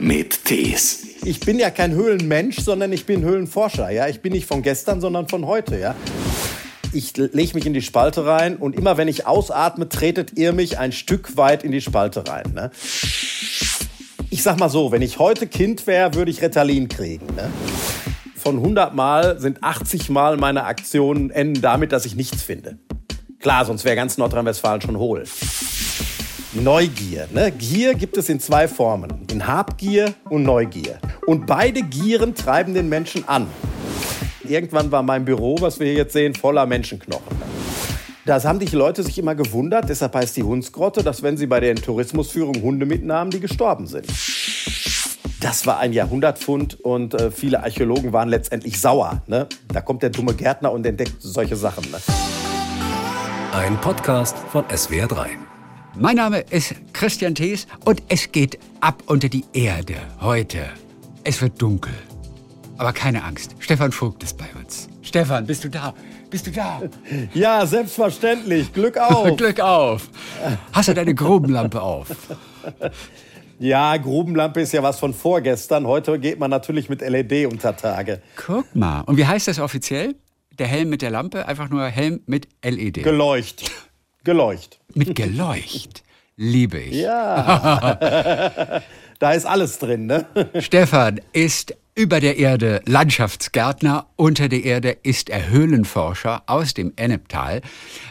mit Tees. Ich bin ja kein Höhlenmensch, sondern ich bin Höhlenforscher. Ja? Ich bin nicht von gestern, sondern von heute. Ja? Ich lege mich in die Spalte rein und immer wenn ich ausatme, tretet ihr mich ein Stück weit in die Spalte rein. Ne? Ich sag mal so, wenn ich heute Kind wäre, würde ich Ritalin kriegen. Ne? Von 100 Mal sind 80 Mal meine Aktionen enden damit, dass ich nichts finde. Klar, sonst wäre ganz Nordrhein-Westfalen schon hohl. Neugier. Ne? Gier gibt es in zwei Formen. In Habgier und Neugier. Und beide Gieren treiben den Menschen an. Irgendwann war mein Büro, was wir hier jetzt sehen, voller Menschenknochen. Das haben die Leute sich immer gewundert, deshalb heißt die Hundsgrotte, dass wenn sie bei der Tourismusführung Hunde mitnahmen, die gestorben sind. Das war ein Jahrhundertfund und äh, viele Archäologen waren letztendlich sauer. Ne? Da kommt der dumme Gärtner und entdeckt solche Sachen. Ne? Ein Podcast von SWR3. Mein Name ist Christian Thees und es geht ab unter die Erde heute. Es wird dunkel. Aber keine Angst, Stefan Vogt ist bei uns. Stefan, bist du da? Bist du da? Ja, selbstverständlich. Glück auf. Glück auf. Hast du deine Grubenlampe auf? Ja, Grubenlampe ist ja was von vorgestern. Heute geht man natürlich mit LED unter Tage. Guck mal. Und wie heißt das offiziell? Der Helm mit der Lampe? Einfach nur Helm mit LED. Geleucht. Geleucht. Mit Geleucht. Liebe ich. Ja. da ist alles drin, ne? Stefan ist über der Erde Landschaftsgärtner, unter der Erde ist er Höhlenforscher aus dem Enneptal.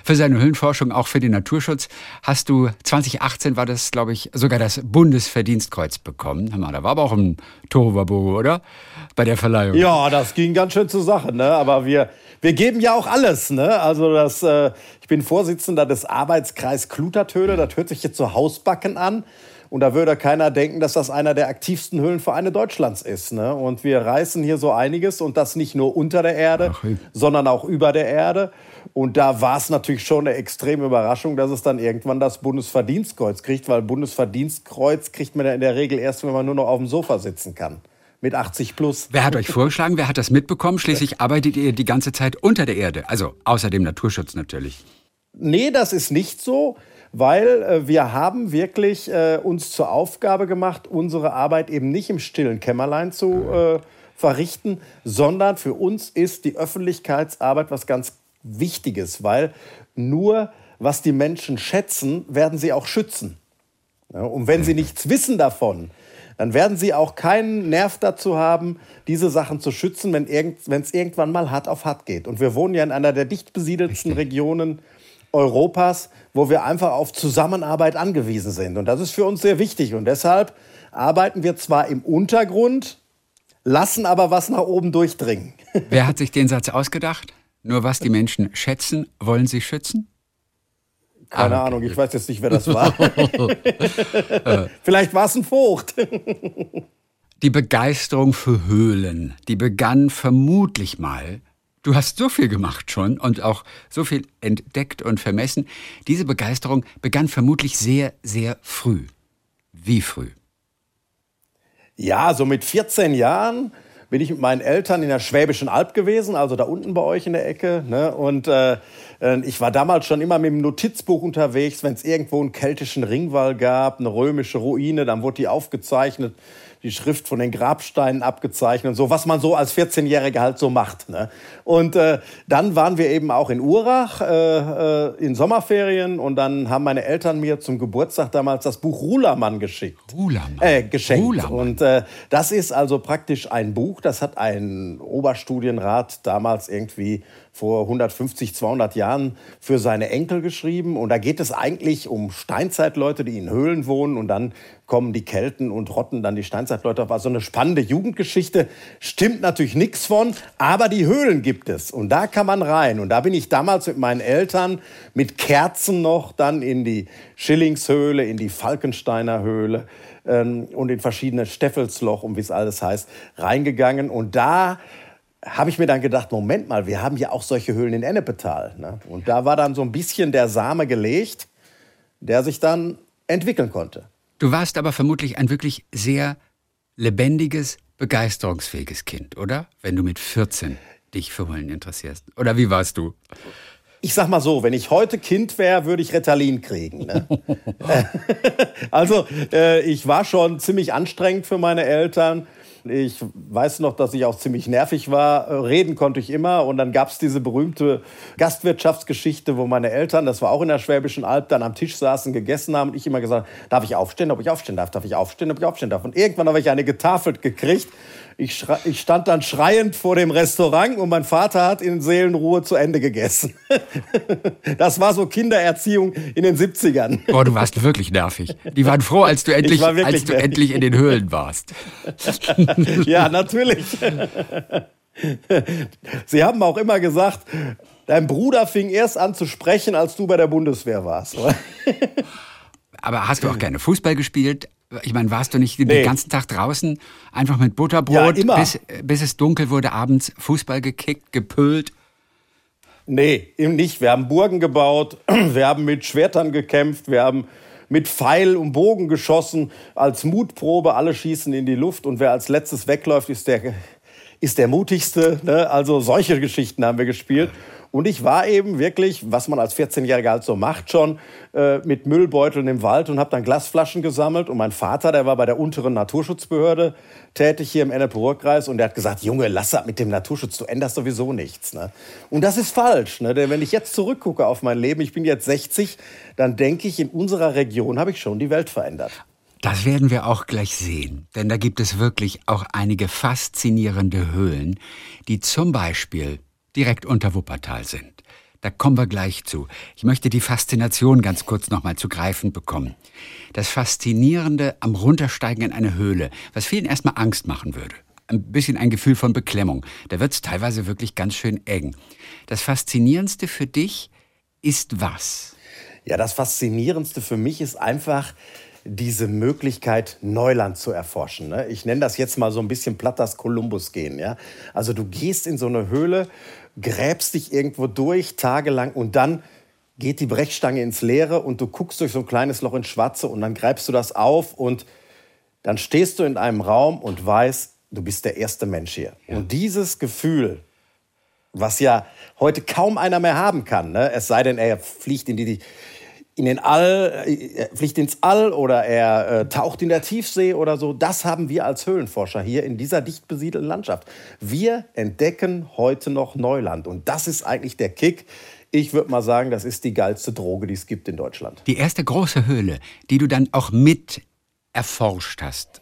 Für seine Höhlenforschung, auch für den Naturschutz, hast du 2018 war das, glaube ich, sogar das Bundesverdienstkreuz bekommen. Da war aber auch ein Tohuwabohu, oder? Bei der Verleihung. Ja, das ging ganz schön zur Sache, ne? Aber wir, wir geben ja auch alles, ne? Also das, äh, ich bin Vorsitzender des Arbeitskreis Klutertöne, das hört sich jetzt so Hausbacken an. Und da würde keiner denken, dass das einer der aktivsten Höhlenvereine Deutschlands ist. Ne? Und wir reißen hier so einiges und das nicht nur unter der Erde, Ach, sondern auch über der Erde. Und da war es natürlich schon eine extreme Überraschung, dass es dann irgendwann das Bundesverdienstkreuz kriegt, weil Bundesverdienstkreuz kriegt man ja in der Regel erst, wenn man nur noch auf dem Sofa sitzen kann. Mit 80 plus. Wer hat euch vorgeschlagen? Wer hat das mitbekommen? Schließlich arbeitet ihr die ganze Zeit unter der Erde. Also außer dem Naturschutz natürlich. Nee, das ist nicht so weil äh, wir haben wirklich äh, uns zur Aufgabe gemacht, unsere Arbeit eben nicht im stillen Kämmerlein zu äh, verrichten, sondern für uns ist die Öffentlichkeitsarbeit was ganz Wichtiges, weil nur was die Menschen schätzen, werden sie auch schützen. Ja, und wenn sie nichts wissen davon, dann werden sie auch keinen Nerv dazu haben, diese Sachen zu schützen, wenn es irgendwann mal hart auf hart geht. Und wir wohnen ja in einer der dicht besiedelten Regionen Europas, wo wir einfach auf Zusammenarbeit angewiesen sind. Und das ist für uns sehr wichtig. Und deshalb arbeiten wir zwar im Untergrund, lassen aber was nach oben durchdringen. Wer hat sich den Satz ausgedacht? Nur was die Menschen schätzen, wollen sie schützen? Keine ah, okay. Ahnung, ich weiß jetzt nicht, wer das war. Vielleicht war es ein Vogt. die Begeisterung für Höhlen, die begann vermutlich mal Du hast so viel gemacht schon und auch so viel entdeckt und vermessen. Diese Begeisterung begann vermutlich sehr, sehr früh. Wie früh? Ja, so mit 14 Jahren bin ich mit meinen Eltern in der Schwäbischen Alb gewesen, also da unten bei euch in der Ecke. Ne? Und äh, äh ich war damals schon immer mit dem Notizbuch unterwegs, wenn es irgendwo einen keltischen Ringwall gab, eine römische Ruine, dann wurde die aufgezeichnet die Schrift von den Grabsteinen abgezeichnet und so, was man so als 14-Jähriger halt so macht. Ne? Und äh, dann waren wir eben auch in Urach äh, äh, in Sommerferien und dann haben meine Eltern mir zum Geburtstag damals das Buch Rulermann geschickt. Rulermann? Äh, geschenkt. Rulermann. Und äh, das ist also praktisch ein Buch, das hat ein Oberstudienrat damals irgendwie vor 150, 200 Jahren für seine Enkel geschrieben. Und da geht es eigentlich um Steinzeitleute, die in Höhlen wohnen. Und dann kommen die Kelten und rotten dann die Steinzeitleute auf. Also eine spannende Jugendgeschichte. Stimmt natürlich nichts von, aber die Höhlen gibt es. Und da kann man rein. Und da bin ich damals mit meinen Eltern mit Kerzen noch dann in die Schillingshöhle, in die Falkensteiner Höhle ähm, und in verschiedene Steffelsloch, um wie es alles heißt, reingegangen. Und da habe ich mir dann gedacht, Moment mal, wir haben ja auch solche Höhlen in Ennepetal. Ne? Und da war dann so ein bisschen der Same gelegt, der sich dann entwickeln konnte. Du warst aber vermutlich ein wirklich sehr lebendiges, begeisterungsfähiges Kind, oder? Wenn du mit 14 dich für Höhlen interessierst. Oder wie warst du? ich sag mal so, wenn ich heute Kind wäre, würde ich Ritalin kriegen. Ne? also äh, ich war schon ziemlich anstrengend für meine Eltern. Ich weiß noch, dass ich auch ziemlich nervig war. Reden konnte ich immer. Und dann gab es diese berühmte Gastwirtschaftsgeschichte, wo meine Eltern, das war auch in der Schwäbischen Alb, dann am Tisch saßen, gegessen haben. Und ich immer gesagt, darf ich aufstehen, ob ich aufstehen darf, darf ich aufstehen, ob ich aufstehen darf. Und irgendwann habe ich eine getafelt gekriegt ich, ich, stand dann schreiend vor dem Restaurant und mein Vater hat in Seelenruhe zu Ende gegessen. das war so Kindererziehung in den 70ern. Boah, du warst wirklich nervig. Die waren froh, als du endlich, als du endlich in den Höhlen warst. ja, natürlich. Sie haben auch immer gesagt, dein Bruder fing erst an zu sprechen, als du bei der Bundeswehr warst. Aber hast du auch gerne Fußball gespielt? Ich meine, warst du nicht nee. den ganzen Tag draußen, einfach mit Butterbrot, ja, bis, bis es dunkel wurde, abends Fußball gekickt, gepölt? Nee, eben nicht. Wir haben Burgen gebaut, wir haben mit Schwertern gekämpft, wir haben mit Pfeil und Bogen geschossen, als Mutprobe, alle schießen in die Luft und wer als letztes wegläuft, ist der, ist der mutigste. Ne? Also solche Geschichten haben wir gespielt. Und ich war eben wirklich, was man als 14-Jähriger halt so macht schon, äh, mit Müllbeuteln im Wald und habe dann Glasflaschen gesammelt. Und mein Vater, der war bei der unteren Naturschutzbehörde tätig hier im Ennepe-Ruhr-Kreis und der hat gesagt, Junge, lass das mit dem Naturschutz, du änderst sowieso nichts. Ne? Und das ist falsch. Ne? Denn wenn ich jetzt zurückgucke auf mein Leben, ich bin jetzt 60, dann denke ich, in unserer Region habe ich schon die Welt verändert. Das werden wir auch gleich sehen, denn da gibt es wirklich auch einige faszinierende Höhlen, die zum Beispiel direkt unter Wuppertal sind. Da kommen wir gleich zu. Ich möchte die Faszination ganz kurz nochmal zu greifen bekommen. Das Faszinierende am Runtersteigen in eine Höhle, was vielen erstmal Angst machen würde. Ein bisschen ein Gefühl von Beklemmung. Da wird es teilweise wirklich ganz schön eng. Das Faszinierendste für dich ist was? Ja, das Faszinierendste für mich ist einfach, diese Möglichkeit, Neuland zu erforschen. Ne? Ich nenne das jetzt mal so ein bisschen platt das Kolumbus gehen. Ja? Also du gehst in so eine Höhle, gräbst dich irgendwo durch, tagelang und dann geht die Brechstange ins Leere und du guckst durch so ein kleines Loch ins Schwarze und dann greifst du das auf und dann stehst du in einem Raum und weißt, du bist der erste Mensch hier. Ja. Und dieses Gefühl, was ja heute kaum einer mehr haben kann, ne? es sei denn, er fliegt in die, in den All, äh, fliegt ins All oder er äh, taucht in der Tiefsee oder so. Das haben wir als Höhlenforscher hier in dieser dicht besiedelten Landschaft. Wir entdecken heute noch Neuland und das ist eigentlich der Kick. Ich würde mal sagen, das ist die geilste Droge, die es gibt in Deutschland. Die erste große Höhle, die du dann auch mit erforscht hast.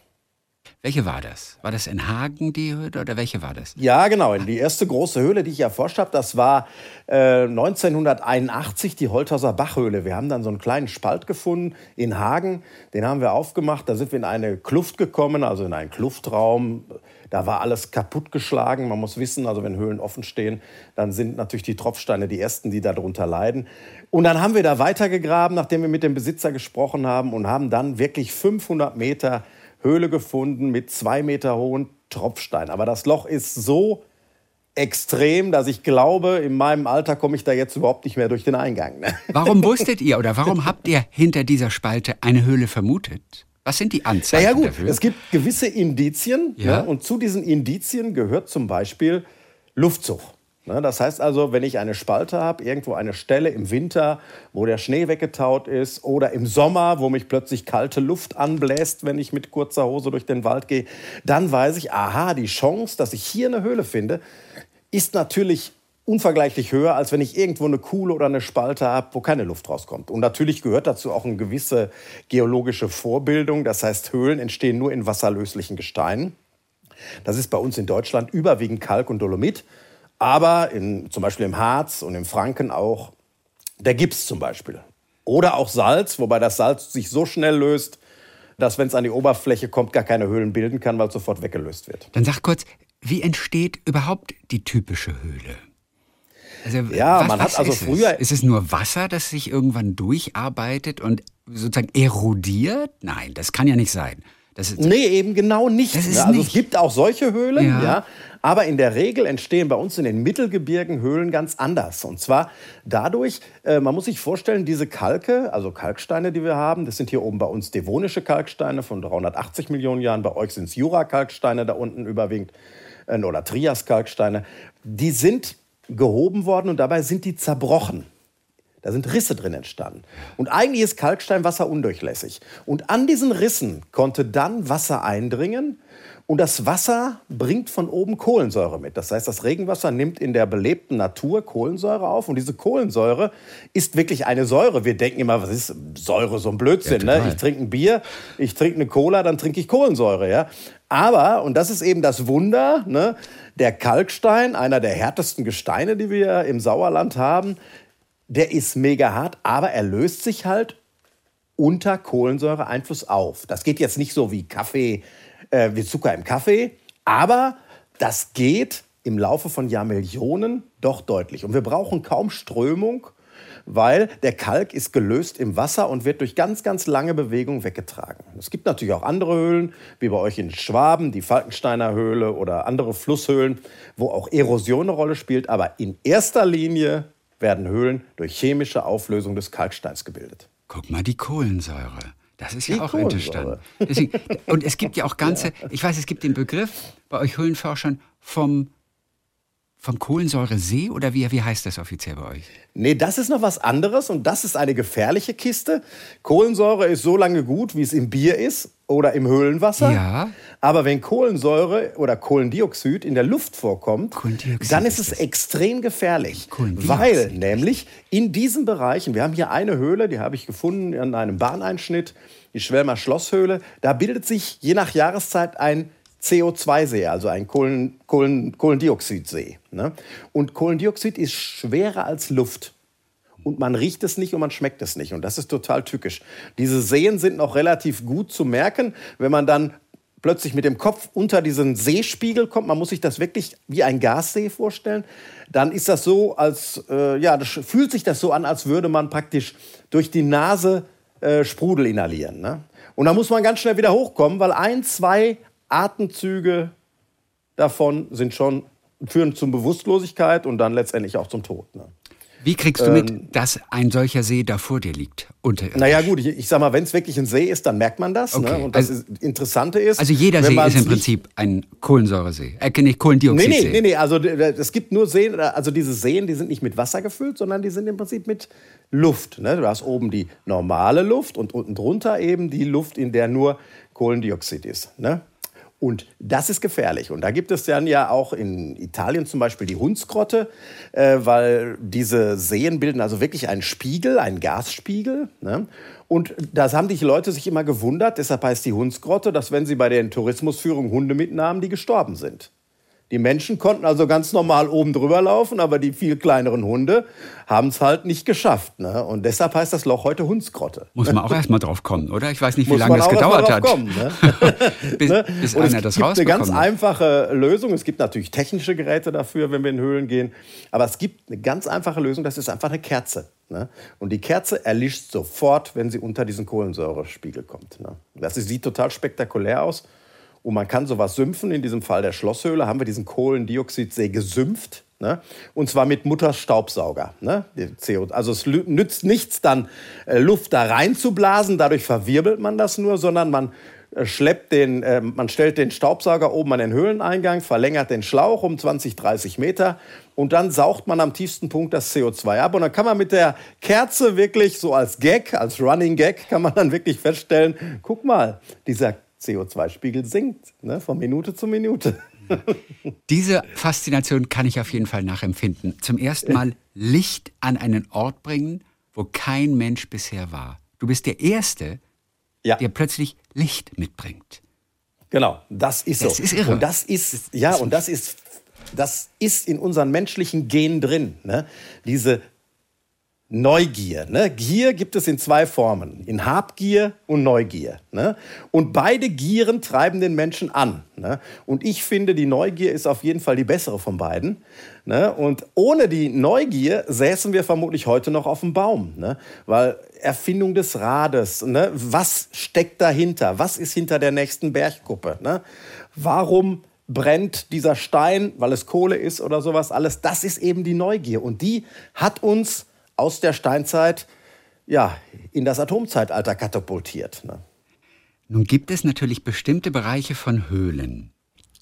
Welche war das? War das in Hagen die Höhle oder welche war das? Ja, genau. Die erste große Höhle, die ich erforscht habe, das war äh, 1981 die Holterser Bachhöhle. Wir haben dann so einen kleinen Spalt gefunden in Hagen. Den haben wir aufgemacht. Da sind wir in eine Kluft gekommen, also in einen Kluftraum. Da war alles kaputtgeschlagen. Man muss wissen, also wenn Höhlen offen stehen, dann sind natürlich die Tropfsteine die ersten, die darunter leiden. Und dann haben wir da weitergegraben, nachdem wir mit dem Besitzer gesprochen haben und haben dann wirklich 500 Meter Höhle gefunden mit zwei Meter hohen Tropfsteinen. Aber das Loch ist so extrem, dass ich glaube, in meinem Alter komme ich da jetzt überhaupt nicht mehr durch den Eingang. Ne? Warum wusstet ihr oder warum habt ihr hinter dieser Spalte eine Höhle vermutet? Was sind die Anzeichen naja, gut, dafür? Es gibt gewisse Indizien ja? ne? und zu diesen Indizien gehört zum Beispiel Luftzug. Ne, das heißt also, wenn ich eine Spalte habe, irgendwo eine Stelle im Winter, wo der Schnee weggetaut ist, oder im Sommer, wo mich plötzlich kalte Luft anbläst, wenn ich mit kurzer Hose durch den Wald gehe, dann weiß ich, aha, die Chance, dass ich hier eine Höhle finde, ist natürlich unvergleichlich höher, als wenn ich irgendwo eine Kuhle oder eine Spalte habe, wo keine Luft rauskommt. Und natürlich gehört dazu auch eine gewisse geologische Vorbildung. Das heißt, Höhlen entstehen nur in wasserlöslichen Gesteinen. Das ist bei uns in Deutschland überwiegend Kalk und Dolomit aber in, zum Beispiel im Harz und im Franken auch der Gips zum Beispiel. Oder auch Salz, wobei das Salz sich so schnell löst, dass, wenn es an die Oberfläche kommt, gar keine Höhlen bilden kann, weil es sofort weggelöst wird. Dann sag kurz, wie entsteht überhaupt die typische Höhle? Also, ja, was, man hat also ist früher. Es? Ist es nur Wasser, das sich irgendwann durcharbeitet und sozusagen erodiert? Nein, das kann ja nicht sein. Das ist, nee, eben genau nicht. Das ist ne? also nicht. es gibt auch solche Höhlen, ja. ja. Aber in der Regel entstehen bei uns in den Mittelgebirgen Höhlen ganz anders. Und zwar dadurch, äh, man muss sich vorstellen, diese Kalke, also Kalksteine, die wir haben, das sind hier oben bei uns devonische Kalksteine von 380 Millionen Jahren. Bei euch sind es Jura-Kalksteine da unten überwiegend äh, oder Trias-Kalksteine. Die sind gehoben worden und dabei sind die zerbrochen. Da sind Risse drin entstanden. Und eigentlich ist Kalksteinwasser undurchlässig. Und an diesen Rissen konnte dann Wasser eindringen und das Wasser bringt von oben Kohlensäure mit. Das heißt, das Regenwasser nimmt in der belebten Natur Kohlensäure auf. Und diese Kohlensäure ist wirklich eine Säure. Wir denken immer, was ist Säure? So ein Blödsinn. Ja, ne? Ich trinke ein Bier, ich trinke eine Cola, dann trinke ich Kohlensäure. Ja? Aber, und das ist eben das Wunder, ne? der Kalkstein, einer der härtesten Gesteine, die wir im Sauerland haben, der ist mega hart, aber er löst sich halt unter Kohlensäureeinfluss auf. Das geht jetzt nicht so wie Kaffee äh, wie Zucker im Kaffee. Aber das geht im Laufe von Jahrmillionen doch deutlich. Und wir brauchen kaum Strömung, weil der Kalk ist gelöst im Wasser und wird durch ganz, ganz lange Bewegung weggetragen. Es gibt natürlich auch andere Höhlen, wie bei euch in Schwaben, die Falkensteiner Höhle oder andere Flusshöhlen, wo auch Erosion eine Rolle spielt. Aber in erster Linie werden Höhlen durch chemische Auflösung des Kalksteins gebildet. Guck mal, die Kohlensäure. Das ist ja auch. Deswegen, und es gibt ja auch ganze, ich weiß, es gibt den Begriff bei euch Höhlenforschern vom vom Kohlensäuresee oder wie, wie heißt das offiziell bei euch? Nee, das ist noch was anderes und das ist eine gefährliche Kiste. Kohlensäure ist so lange gut, wie es im Bier ist oder im Höhlenwasser. Ja. Aber wenn Kohlensäure oder Kohlendioxid in der Luft vorkommt, dann ist es extrem gefährlich. Weil nämlich in diesen Bereichen, wir haben hier eine Höhle, die habe ich gefunden an einem Bahneinschnitt, die Schwelmer Schlosshöhle, da bildet sich je nach Jahreszeit ein CO2-See, also ein Kohlen, Kohlen, Kohlendioxidsee. Ne? Und Kohlendioxid ist schwerer als Luft. Und man riecht es nicht und man schmeckt es nicht. Und das ist total tückisch. Diese Seen sind noch relativ gut zu merken, wenn man dann plötzlich mit dem Kopf unter diesen Seespiegel kommt, man muss sich das wirklich wie ein Gassee vorstellen, dann ist das so, als äh, ja, das fühlt sich das so an, als würde man praktisch durch die Nase äh, Sprudel inhalieren. Ne? Und da muss man ganz schnell wieder hochkommen, weil ein, zwei Atemzüge davon sind schon, führen zur Bewusstlosigkeit und dann letztendlich auch zum Tod. Ne? Wie kriegst du mit, ähm, dass ein solcher See da vor dir liegt? Naja gut, ich, ich sag mal, wenn es wirklich ein See ist, dann merkt man das. Ne? Okay. Ne? Und das also, Interessante ist... Also jeder See ist im Prinzip ein Kohlensäuresee, äh, nicht Kohlendioxidsee. Nee, nee, nee, nee, also es gibt nur Seen, also diese Seen, die sind nicht mit Wasser gefüllt, sondern die sind im Prinzip mit Luft. Ne? Du hast oben die normale Luft und unten drunter eben die Luft, in der nur Kohlendioxid ist. Ne? Und das ist gefährlich. Und da gibt es dann ja auch in Italien zum Beispiel die Hundsgrotte, äh, weil diese Seen bilden also wirklich einen Spiegel, einen Gasspiegel. Ne? Und das haben die Leute sich immer gewundert, deshalb heißt die Hundsgrotte, dass wenn sie bei den Tourismusführungen Hunde mitnahmen, die gestorben sind. Die Menschen konnten also ganz normal oben drüber laufen, aber die viel kleineren Hunde haben es halt nicht geschafft. Ne? Und deshalb heißt das Loch heute Hundsgrotte. Muss man auch erstmal drauf kommen, oder? Ich weiß nicht, wie lange das gedauert hat. Kommen, ne? bis, ne? bis Und einer das Es gibt eine ganz einfache Lösung. Es gibt natürlich technische Geräte dafür, wenn wir in Höhlen gehen. Aber es gibt eine ganz einfache Lösung, das ist einfach eine Kerze. Ne? Und die Kerze erlischt sofort, wenn sie unter diesen Kohlensäurespiegel kommt. Ne? Das sieht total spektakulär aus. Und man kann sowas sümpfen. In diesem Fall der Schlosshöhle haben wir diesen Kohlendioxidsee gesümpft. Ne? Und zwar mit Mutters Staubsauger. Ne? Also es nützt nichts, dann äh, Luft da reinzublasen, dadurch verwirbelt man das nur, sondern man äh, schleppt den, äh, man stellt den Staubsauger oben an den Höhleneingang, verlängert den Schlauch um 20, 30 Meter und dann saugt man am tiefsten Punkt das CO2 ab. Und dann kann man mit der Kerze wirklich so als Gag, als Running Gag, kann man dann wirklich feststellen, guck mal, dieser CO2-Spiegel sinkt, ne, von Minute zu Minute. Diese Faszination kann ich auf jeden Fall nachempfinden. Zum ersten Mal Licht an einen Ort bringen, wo kein Mensch bisher war. Du bist der Erste, ja. der plötzlich Licht mitbringt. Genau, das ist so. Das ist irre. Und das ist, ja, und das ist, das ist in unseren menschlichen Genen drin. Ne? Diese Neugier. Ne? Gier gibt es in zwei Formen, in Habgier und Neugier. Ne? Und beide Gieren treiben den Menschen an. Ne? Und ich finde, die Neugier ist auf jeden Fall die bessere von beiden. Ne? Und ohne die Neugier säßen wir vermutlich heute noch auf dem Baum. Ne? Weil Erfindung des Rades, ne? was steckt dahinter? Was ist hinter der nächsten Bergkuppe? Ne? Warum brennt dieser Stein, weil es Kohle ist oder sowas alles? Das ist eben die Neugier. Und die hat uns aus der Steinzeit ja, in das Atomzeitalter katapultiert. Ne? Nun gibt es natürlich bestimmte Bereiche von Höhlen,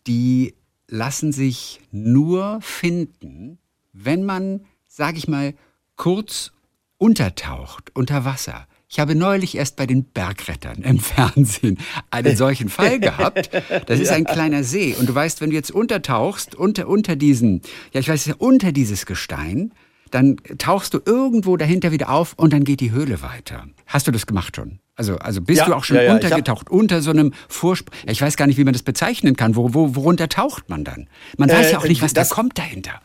die lassen sich nur finden, wenn man, sag ich mal, kurz untertaucht unter Wasser. Ich habe neulich erst bei den Bergrettern im Fernsehen einen solchen Fall gehabt. Das ist ein kleiner See. Und du weißt, wenn du jetzt untertauchst, unter, unter diesen, ja, ich weiß, unter dieses Gestein, dann tauchst du irgendwo dahinter wieder auf und dann geht die Höhle weiter. Hast du das gemacht schon? Also, also bist ja, du auch schon ja, ja, untergetaucht unter so einem Vorsprung? Ich weiß gar nicht, wie man das bezeichnen kann. Wo, wo, worunter taucht man dann? Man weiß ja auch nicht, was das, da kommt dahinter.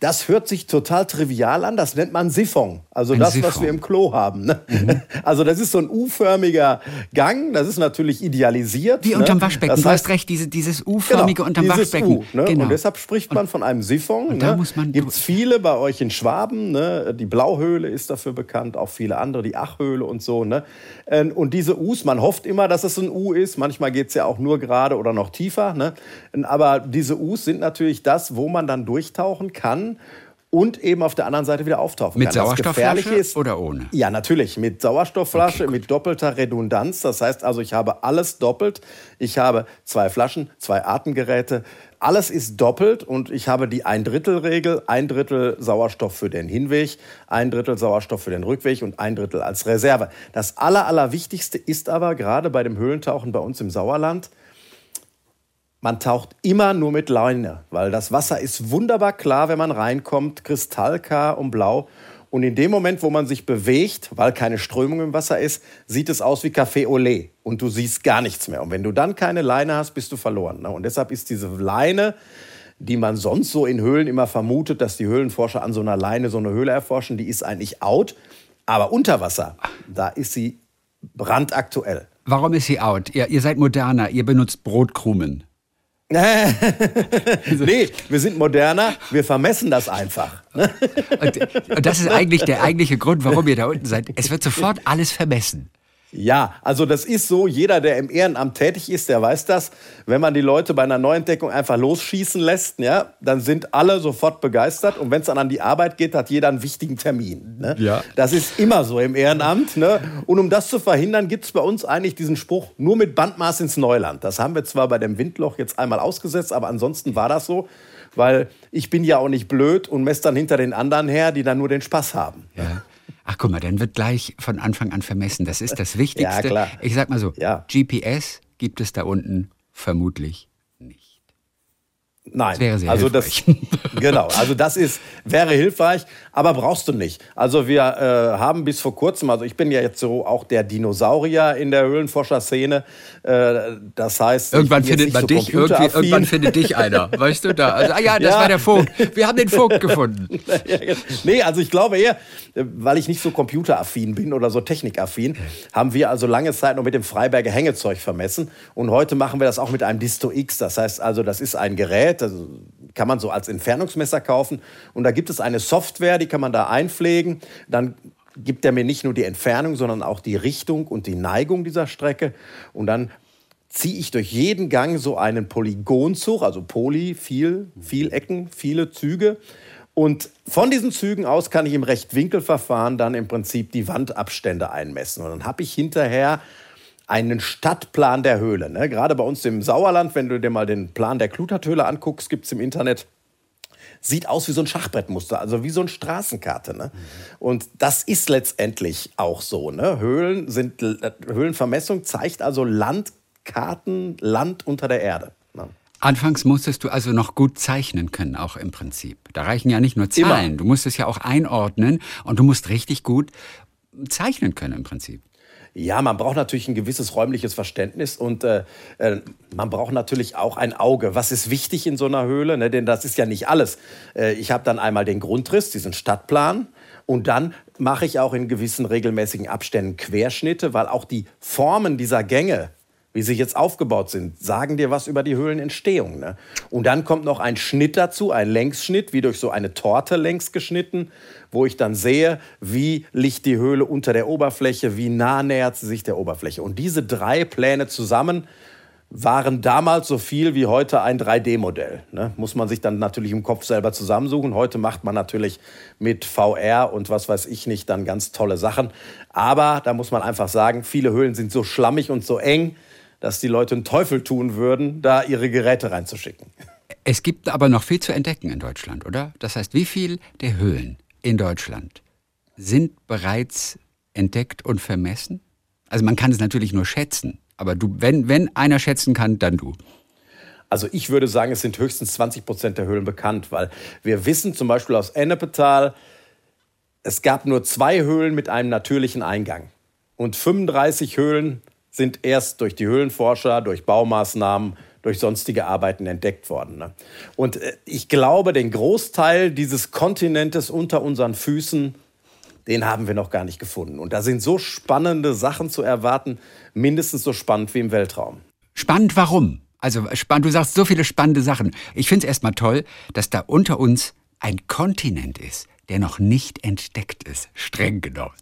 Das hört sich total trivial an. Das nennt man Siphon. Also Ein das, Siphon. was wir im Klo haben. Ne? Mhm. Also das ist so ein U-förmiger Gang. Das ist natürlich idealisiert. Wie ne? unterm Waschbecken. Das heißt, du hast recht, diese, dieses U-förmige genau, unterm dieses Waschbecken. U, ne? genau. Und deshalb spricht man von einem Siphon. Und da ne? muss man Gibt es viele bei euch in Schwaben. Ne? Die Blauhöhle ist dafür bekannt. Auch viele andere. Die Achhöhle und so. Ähm, und diese U's, man hofft immer, dass es ein U ist. Manchmal geht es ja auch nur gerade oder noch tiefer. Ne? Aber diese U's sind natürlich das, wo man dann durchtauchen kann und eben auf der anderen Seite wieder auftauchen mit kann. Sauerstoffflasche ist, oder ohne? Ja, natürlich. Mit Sauerstoffflasche, okay, mit doppelter Redundanz. Das heißt also, ich habe alles doppelt. Ich habe zwei Flaschen, zwei Atemgeräte. Alles ist doppelt und ich habe die Ein-Drittel-Regel. Ein Drittel Sauerstoff für den Hinweg, ein Drittel Sauerstoff für den Rückweg und ein Drittel als Reserve. Das Aller, Allerwichtigste ist aber gerade bei dem Höhlentauchen bei uns im Sauerland, man taucht immer nur mit Leine, weil das Wasser ist wunderbar klar, wenn man reinkommt, kristallklar und blau. Und in dem Moment, wo man sich bewegt, weil keine Strömung im Wasser ist, sieht es aus wie Café lait und du siehst gar nichts mehr. Und wenn du dann keine Leine hast, bist du verloren. Ne? Und deshalb ist diese Leine, die man sonst so in Höhlen immer vermutet, dass die Höhlenforscher an so einer Leine so eine Höhle erforschen, die ist eigentlich out. Aber unter Wasser, da ist sie brandaktuell. Warum ist sie out? Ihr, ihr seid moderner, ihr benutzt Brotkrumen. nee, wir sind moderner, wir vermessen das einfach. und, das ist eigentlich der eigentliche Grund, warum ihr da unten seid. Es wird sofort alles vermessen. Ja, also das ist so, jeder, der im Ehrenamt tätig ist, der weiß das. Wenn man die Leute bei einer Neuentdeckung einfach losschießen lässt, ja, dann sind alle sofort begeistert. Und wenn es dann an die Arbeit geht, hat jeder einen wichtigen Termin. Ne? Ja. Das ist immer so im Ehrenamt. Ne? Und um das zu verhindern, gibt es bei uns eigentlich diesen Spruch, nur mit Bandmaß ins Neuland. Das haben wir zwar bei dem Windloch jetzt einmal ausgesetzt, aber ansonsten war das so. Weil ich bin ja auch nicht blöd und messe dann hinter den anderen her, die dann nur den Spaß haben. Ja. Ach guck mal, dann wird gleich von Anfang an vermessen. Das ist das Wichtigste. ja, klar. Ich sag mal so, ja. GPS gibt es da unten vermutlich. Nein, das also hilfreich. das genau, also das ist wäre hilfreich, aber brauchst du nicht. Also wir äh, haben bis vor kurzem, also ich bin ja jetzt so auch der Dinosaurier in der Höhlenforscher-Szene. Äh, das heißt, irgendwann findet man so dich, irgendwann findet dich einer, weißt du da? Also, ah ja, das ja. war der Vogt. Wir haben den Vogt gefunden. nee, also ich glaube eher, weil ich nicht so computeraffin bin oder so technikaffin, haben wir also lange Zeit noch mit dem Freiberger Hängezeug vermessen und heute machen wir das auch mit einem Disto X. Das heißt also, das ist ein Gerät, das kann man so als Entfernungsmesser kaufen und da gibt es eine Software, die kann man da einpflegen. Dann gibt er mir nicht nur die Entfernung, sondern auch die Richtung und die Neigung dieser Strecke. Und dann ziehe ich durch jeden Gang so einen Polygonzug, also Poly, viel, viel Ecken, viele Züge. Und von diesen Zügen aus kann ich im Rechtwinkelverfahren dann im Prinzip die Wandabstände einmessen. Und dann habe ich hinterher einen Stadtplan der Höhle. Ne? Gerade bei uns im Sauerland, wenn du dir mal den Plan der Klutathöhle anguckst, gibt es im Internet sieht aus wie so ein Schachbrettmuster, also wie so eine Straßenkarte. Ne? Mhm. Und das ist letztendlich auch so. Ne? Höhlen sind, äh, Höhlenvermessung zeigt also Landkarten, Land unter der Erde. Ne? Anfangs musstest du also noch gut zeichnen können, auch im Prinzip. Da reichen ja nicht nur Zahlen, Immer. du musst es ja auch einordnen und du musst richtig gut zeichnen können im Prinzip. Ja, man braucht natürlich ein gewisses räumliches Verständnis und äh, äh, man braucht natürlich auch ein Auge. Was ist wichtig in so einer Höhle? Ne? Denn das ist ja nicht alles. Äh, ich habe dann einmal den Grundriss, diesen Stadtplan. Und dann mache ich auch in gewissen regelmäßigen Abständen Querschnitte, weil auch die Formen dieser Gänge, wie sie jetzt aufgebaut sind, sagen dir was über die Höhlenentstehung. Ne? Und dann kommt noch ein Schnitt dazu, ein Längsschnitt, wie durch so eine Torte längs geschnitten, wo ich dann sehe, wie liegt die Höhle unter der Oberfläche, wie nah nähert sie sich der Oberfläche. Und diese drei Pläne zusammen waren damals so viel wie heute ein 3D-Modell. Ne? Muss man sich dann natürlich im Kopf selber zusammensuchen. Heute macht man natürlich mit VR und was weiß ich nicht dann ganz tolle Sachen. Aber da muss man einfach sagen, viele Höhlen sind so schlammig und so eng, dass die Leute einen Teufel tun würden, da ihre Geräte reinzuschicken. Es gibt aber noch viel zu entdecken in Deutschland, oder? Das heißt, wie viel der Höhlen in Deutschland sind bereits entdeckt und vermessen? Also man kann es natürlich nur schätzen, aber du, wenn, wenn einer schätzen kann, dann du. Also ich würde sagen, es sind höchstens 20 Prozent der Höhlen bekannt, weil wir wissen zum Beispiel aus Ennepetal, es gab nur zwei Höhlen mit einem natürlichen Eingang. Und 35 Höhlen sind erst durch die Höhlenforscher, durch Baumaßnahmen, durch sonstige Arbeiten entdeckt worden. Ne? Und äh, ich glaube, den Großteil dieses Kontinentes unter unseren Füßen, den haben wir noch gar nicht gefunden. Und da sind so spannende Sachen zu erwarten, mindestens so spannend wie im Weltraum. Spannend warum? Also spannend, du sagst so viele spannende Sachen. Ich finde es erstmal toll, dass da unter uns ein Kontinent ist, der noch nicht entdeckt ist, streng genommen.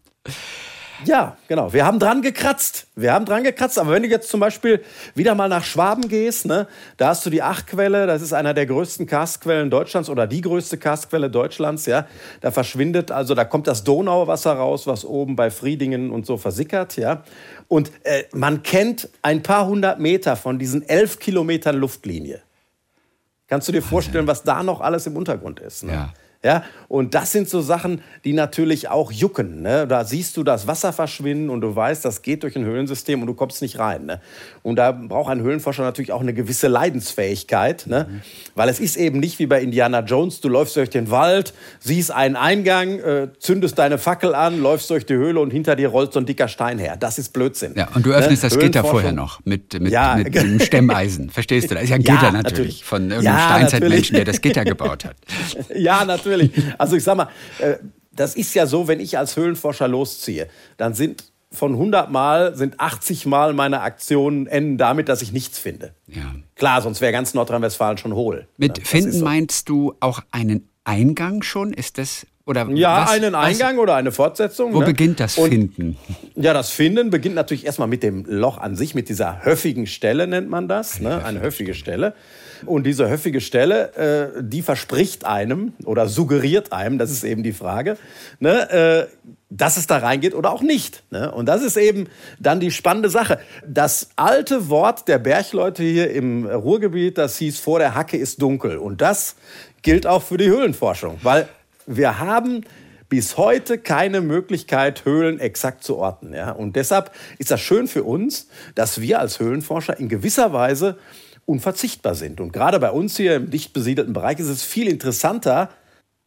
Ja, genau. Wir haben dran gekratzt. Wir haben dran gekratzt. Aber wenn du jetzt zum Beispiel wieder mal nach Schwaben gehst, ne, da hast du die Achquelle. Das ist einer der größten Karstquellen Deutschlands oder die größte Karstquelle Deutschlands. Ja, da verschwindet, also da kommt das Donauwasser raus, was oben bei Friedingen und so versickert. Ja, und äh, man kennt ein paar hundert Meter von diesen elf Kilometern Luftlinie. Kannst du dir vorstellen, was da noch alles im Untergrund ist? Ne? Ja. Ja, und das sind so Sachen, die natürlich auch jucken. Ne? Da siehst du das Wasser verschwinden und du weißt, das geht durch ein Höhlensystem und du kommst nicht rein. Ne? Und da braucht ein Höhlenforscher natürlich auch eine gewisse Leidensfähigkeit, ne? Mhm. weil es ist eben nicht wie bei Indiana Jones, du läufst durch den Wald, siehst einen Eingang, äh, zündest deine Fackel an, läufst durch die Höhle und hinter dir rollt so ein dicker Stein her. Das ist Blödsinn. Ja, und du öffnest ne? das Gitter vorher noch mit, mit, ja. mit einem Stemmeisen. Verstehst du? Das ist ja ein Gitter ja, natürlich, natürlich, von irgendeinem ja, Steinzeitmenschen, der das Gitter gebaut hat. ja, natürlich natürlich. Also ich sag mal, äh, das ist ja so, wenn ich als Höhlenforscher losziehe, dann sind von 100 Mal sind 80 Mal meine Aktionen enden damit, dass ich nichts finde. Ja. Klar, sonst wäre ganz Nordrhein-Westfalen schon hohl. Mit ja, finden so. meinst du auch einen Eingang schon? Ist das oder ja, was, einen Eingang was? oder eine Fortsetzung. Wo ne? beginnt das Finden? Und, ja, das Finden beginnt natürlich erstmal mit dem Loch an sich, mit dieser höffigen Stelle nennt man das, ne? eine höfige Stelle. Und diese höfige Stelle, äh, die verspricht einem oder suggeriert einem, das ist eben die Frage, ne, äh, dass es da reingeht oder auch nicht. Ne? Und das ist eben dann die spannende Sache. Das alte Wort der Bergleute hier im Ruhrgebiet, das hieß, vor der Hacke ist dunkel. Und das gilt auch für die Höhlenforschung, weil wir haben bis heute keine Möglichkeit, Höhlen exakt zu orten. Ja? Und deshalb ist das schön für uns, dass wir als Höhlenforscher in gewisser Weise unverzichtbar sind. Und gerade bei uns hier im dicht besiedelten Bereich ist es viel interessanter,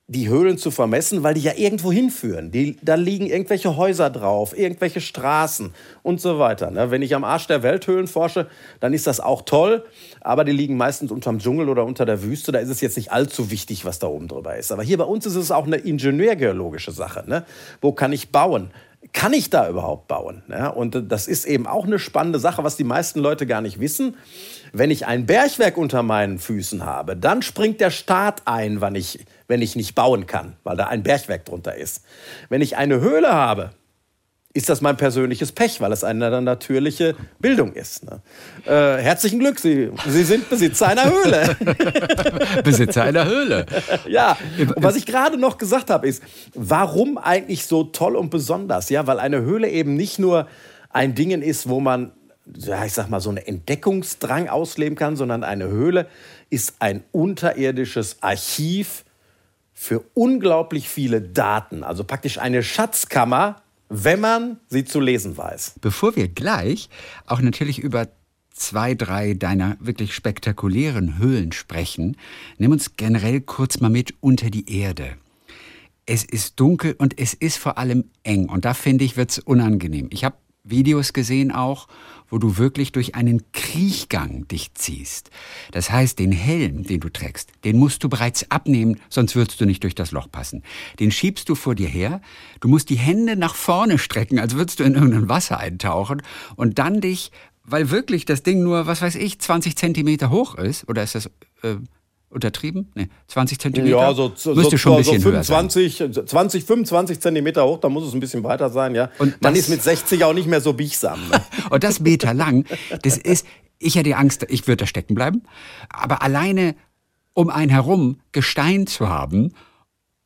die Höhlen zu vermessen, weil die ja irgendwo hinführen. Die, da liegen irgendwelche Häuser drauf, irgendwelche Straßen und so weiter. Ne? Wenn ich am Arsch der Welthöhlen forsche, dann ist das auch toll, aber die liegen meistens unterm Dschungel oder unter der Wüste. Da ist es jetzt nicht allzu wichtig, was da oben drüber ist. Aber hier bei uns ist es auch eine ingenieurgeologische Sache. Ne? Wo kann ich bauen? kann ich da überhaupt bauen? Ja, und das ist eben auch eine spannende Sache, was die meisten Leute gar nicht wissen. Wenn ich ein Bergwerk unter meinen Füßen habe, dann springt der Staat ein, wenn ich, wenn ich nicht bauen kann, weil da ein Bergwerk drunter ist. Wenn ich eine Höhle habe, ist das mein persönliches Pech, weil es eine natürliche Bildung ist. Ne? Äh, herzlichen Glück, Sie, Sie sind Besitzer einer Höhle. Besitzer einer Höhle. ja, und was ich gerade noch gesagt habe, ist, warum eigentlich so toll und besonders? Ja, weil eine Höhle eben nicht nur ein Ding ist, wo man, ja, ich sag mal, so einen Entdeckungsdrang ausleben kann, sondern eine Höhle ist ein unterirdisches Archiv für unglaublich viele Daten. Also praktisch eine Schatzkammer wenn man sie zu lesen weiß. Bevor wir gleich auch natürlich über zwei, drei deiner wirklich spektakulären Höhlen sprechen, nimm uns generell kurz mal mit unter die Erde. Es ist dunkel und es ist vor allem eng und da finde ich, wird es unangenehm. Ich habe Videos gesehen auch, wo du wirklich durch einen Kriechgang dich ziehst. Das heißt, den Helm, den du trägst, den musst du bereits abnehmen, sonst würdest du nicht durch das Loch passen. Den schiebst du vor dir her, du musst die Hände nach vorne strecken, als würdest du in irgendein Wasser eintauchen und dann dich, weil wirklich das Ding nur, was weiß ich, 20 Zentimeter hoch ist, oder ist das... Äh, untertrieben? Nee, 20 Zentimeter? Ja, so, so, Müsste schon ein bisschen so 25, höher sein. 20, 25 Zentimeter hoch, da muss es ein bisschen weiter sein, ja. Und Man ist mit 60 auch nicht mehr so biechsam. Ne? und das Meter lang, das ist, ich hätte Angst, ich würde da stecken bleiben, aber alleine um einen herum Gestein zu haben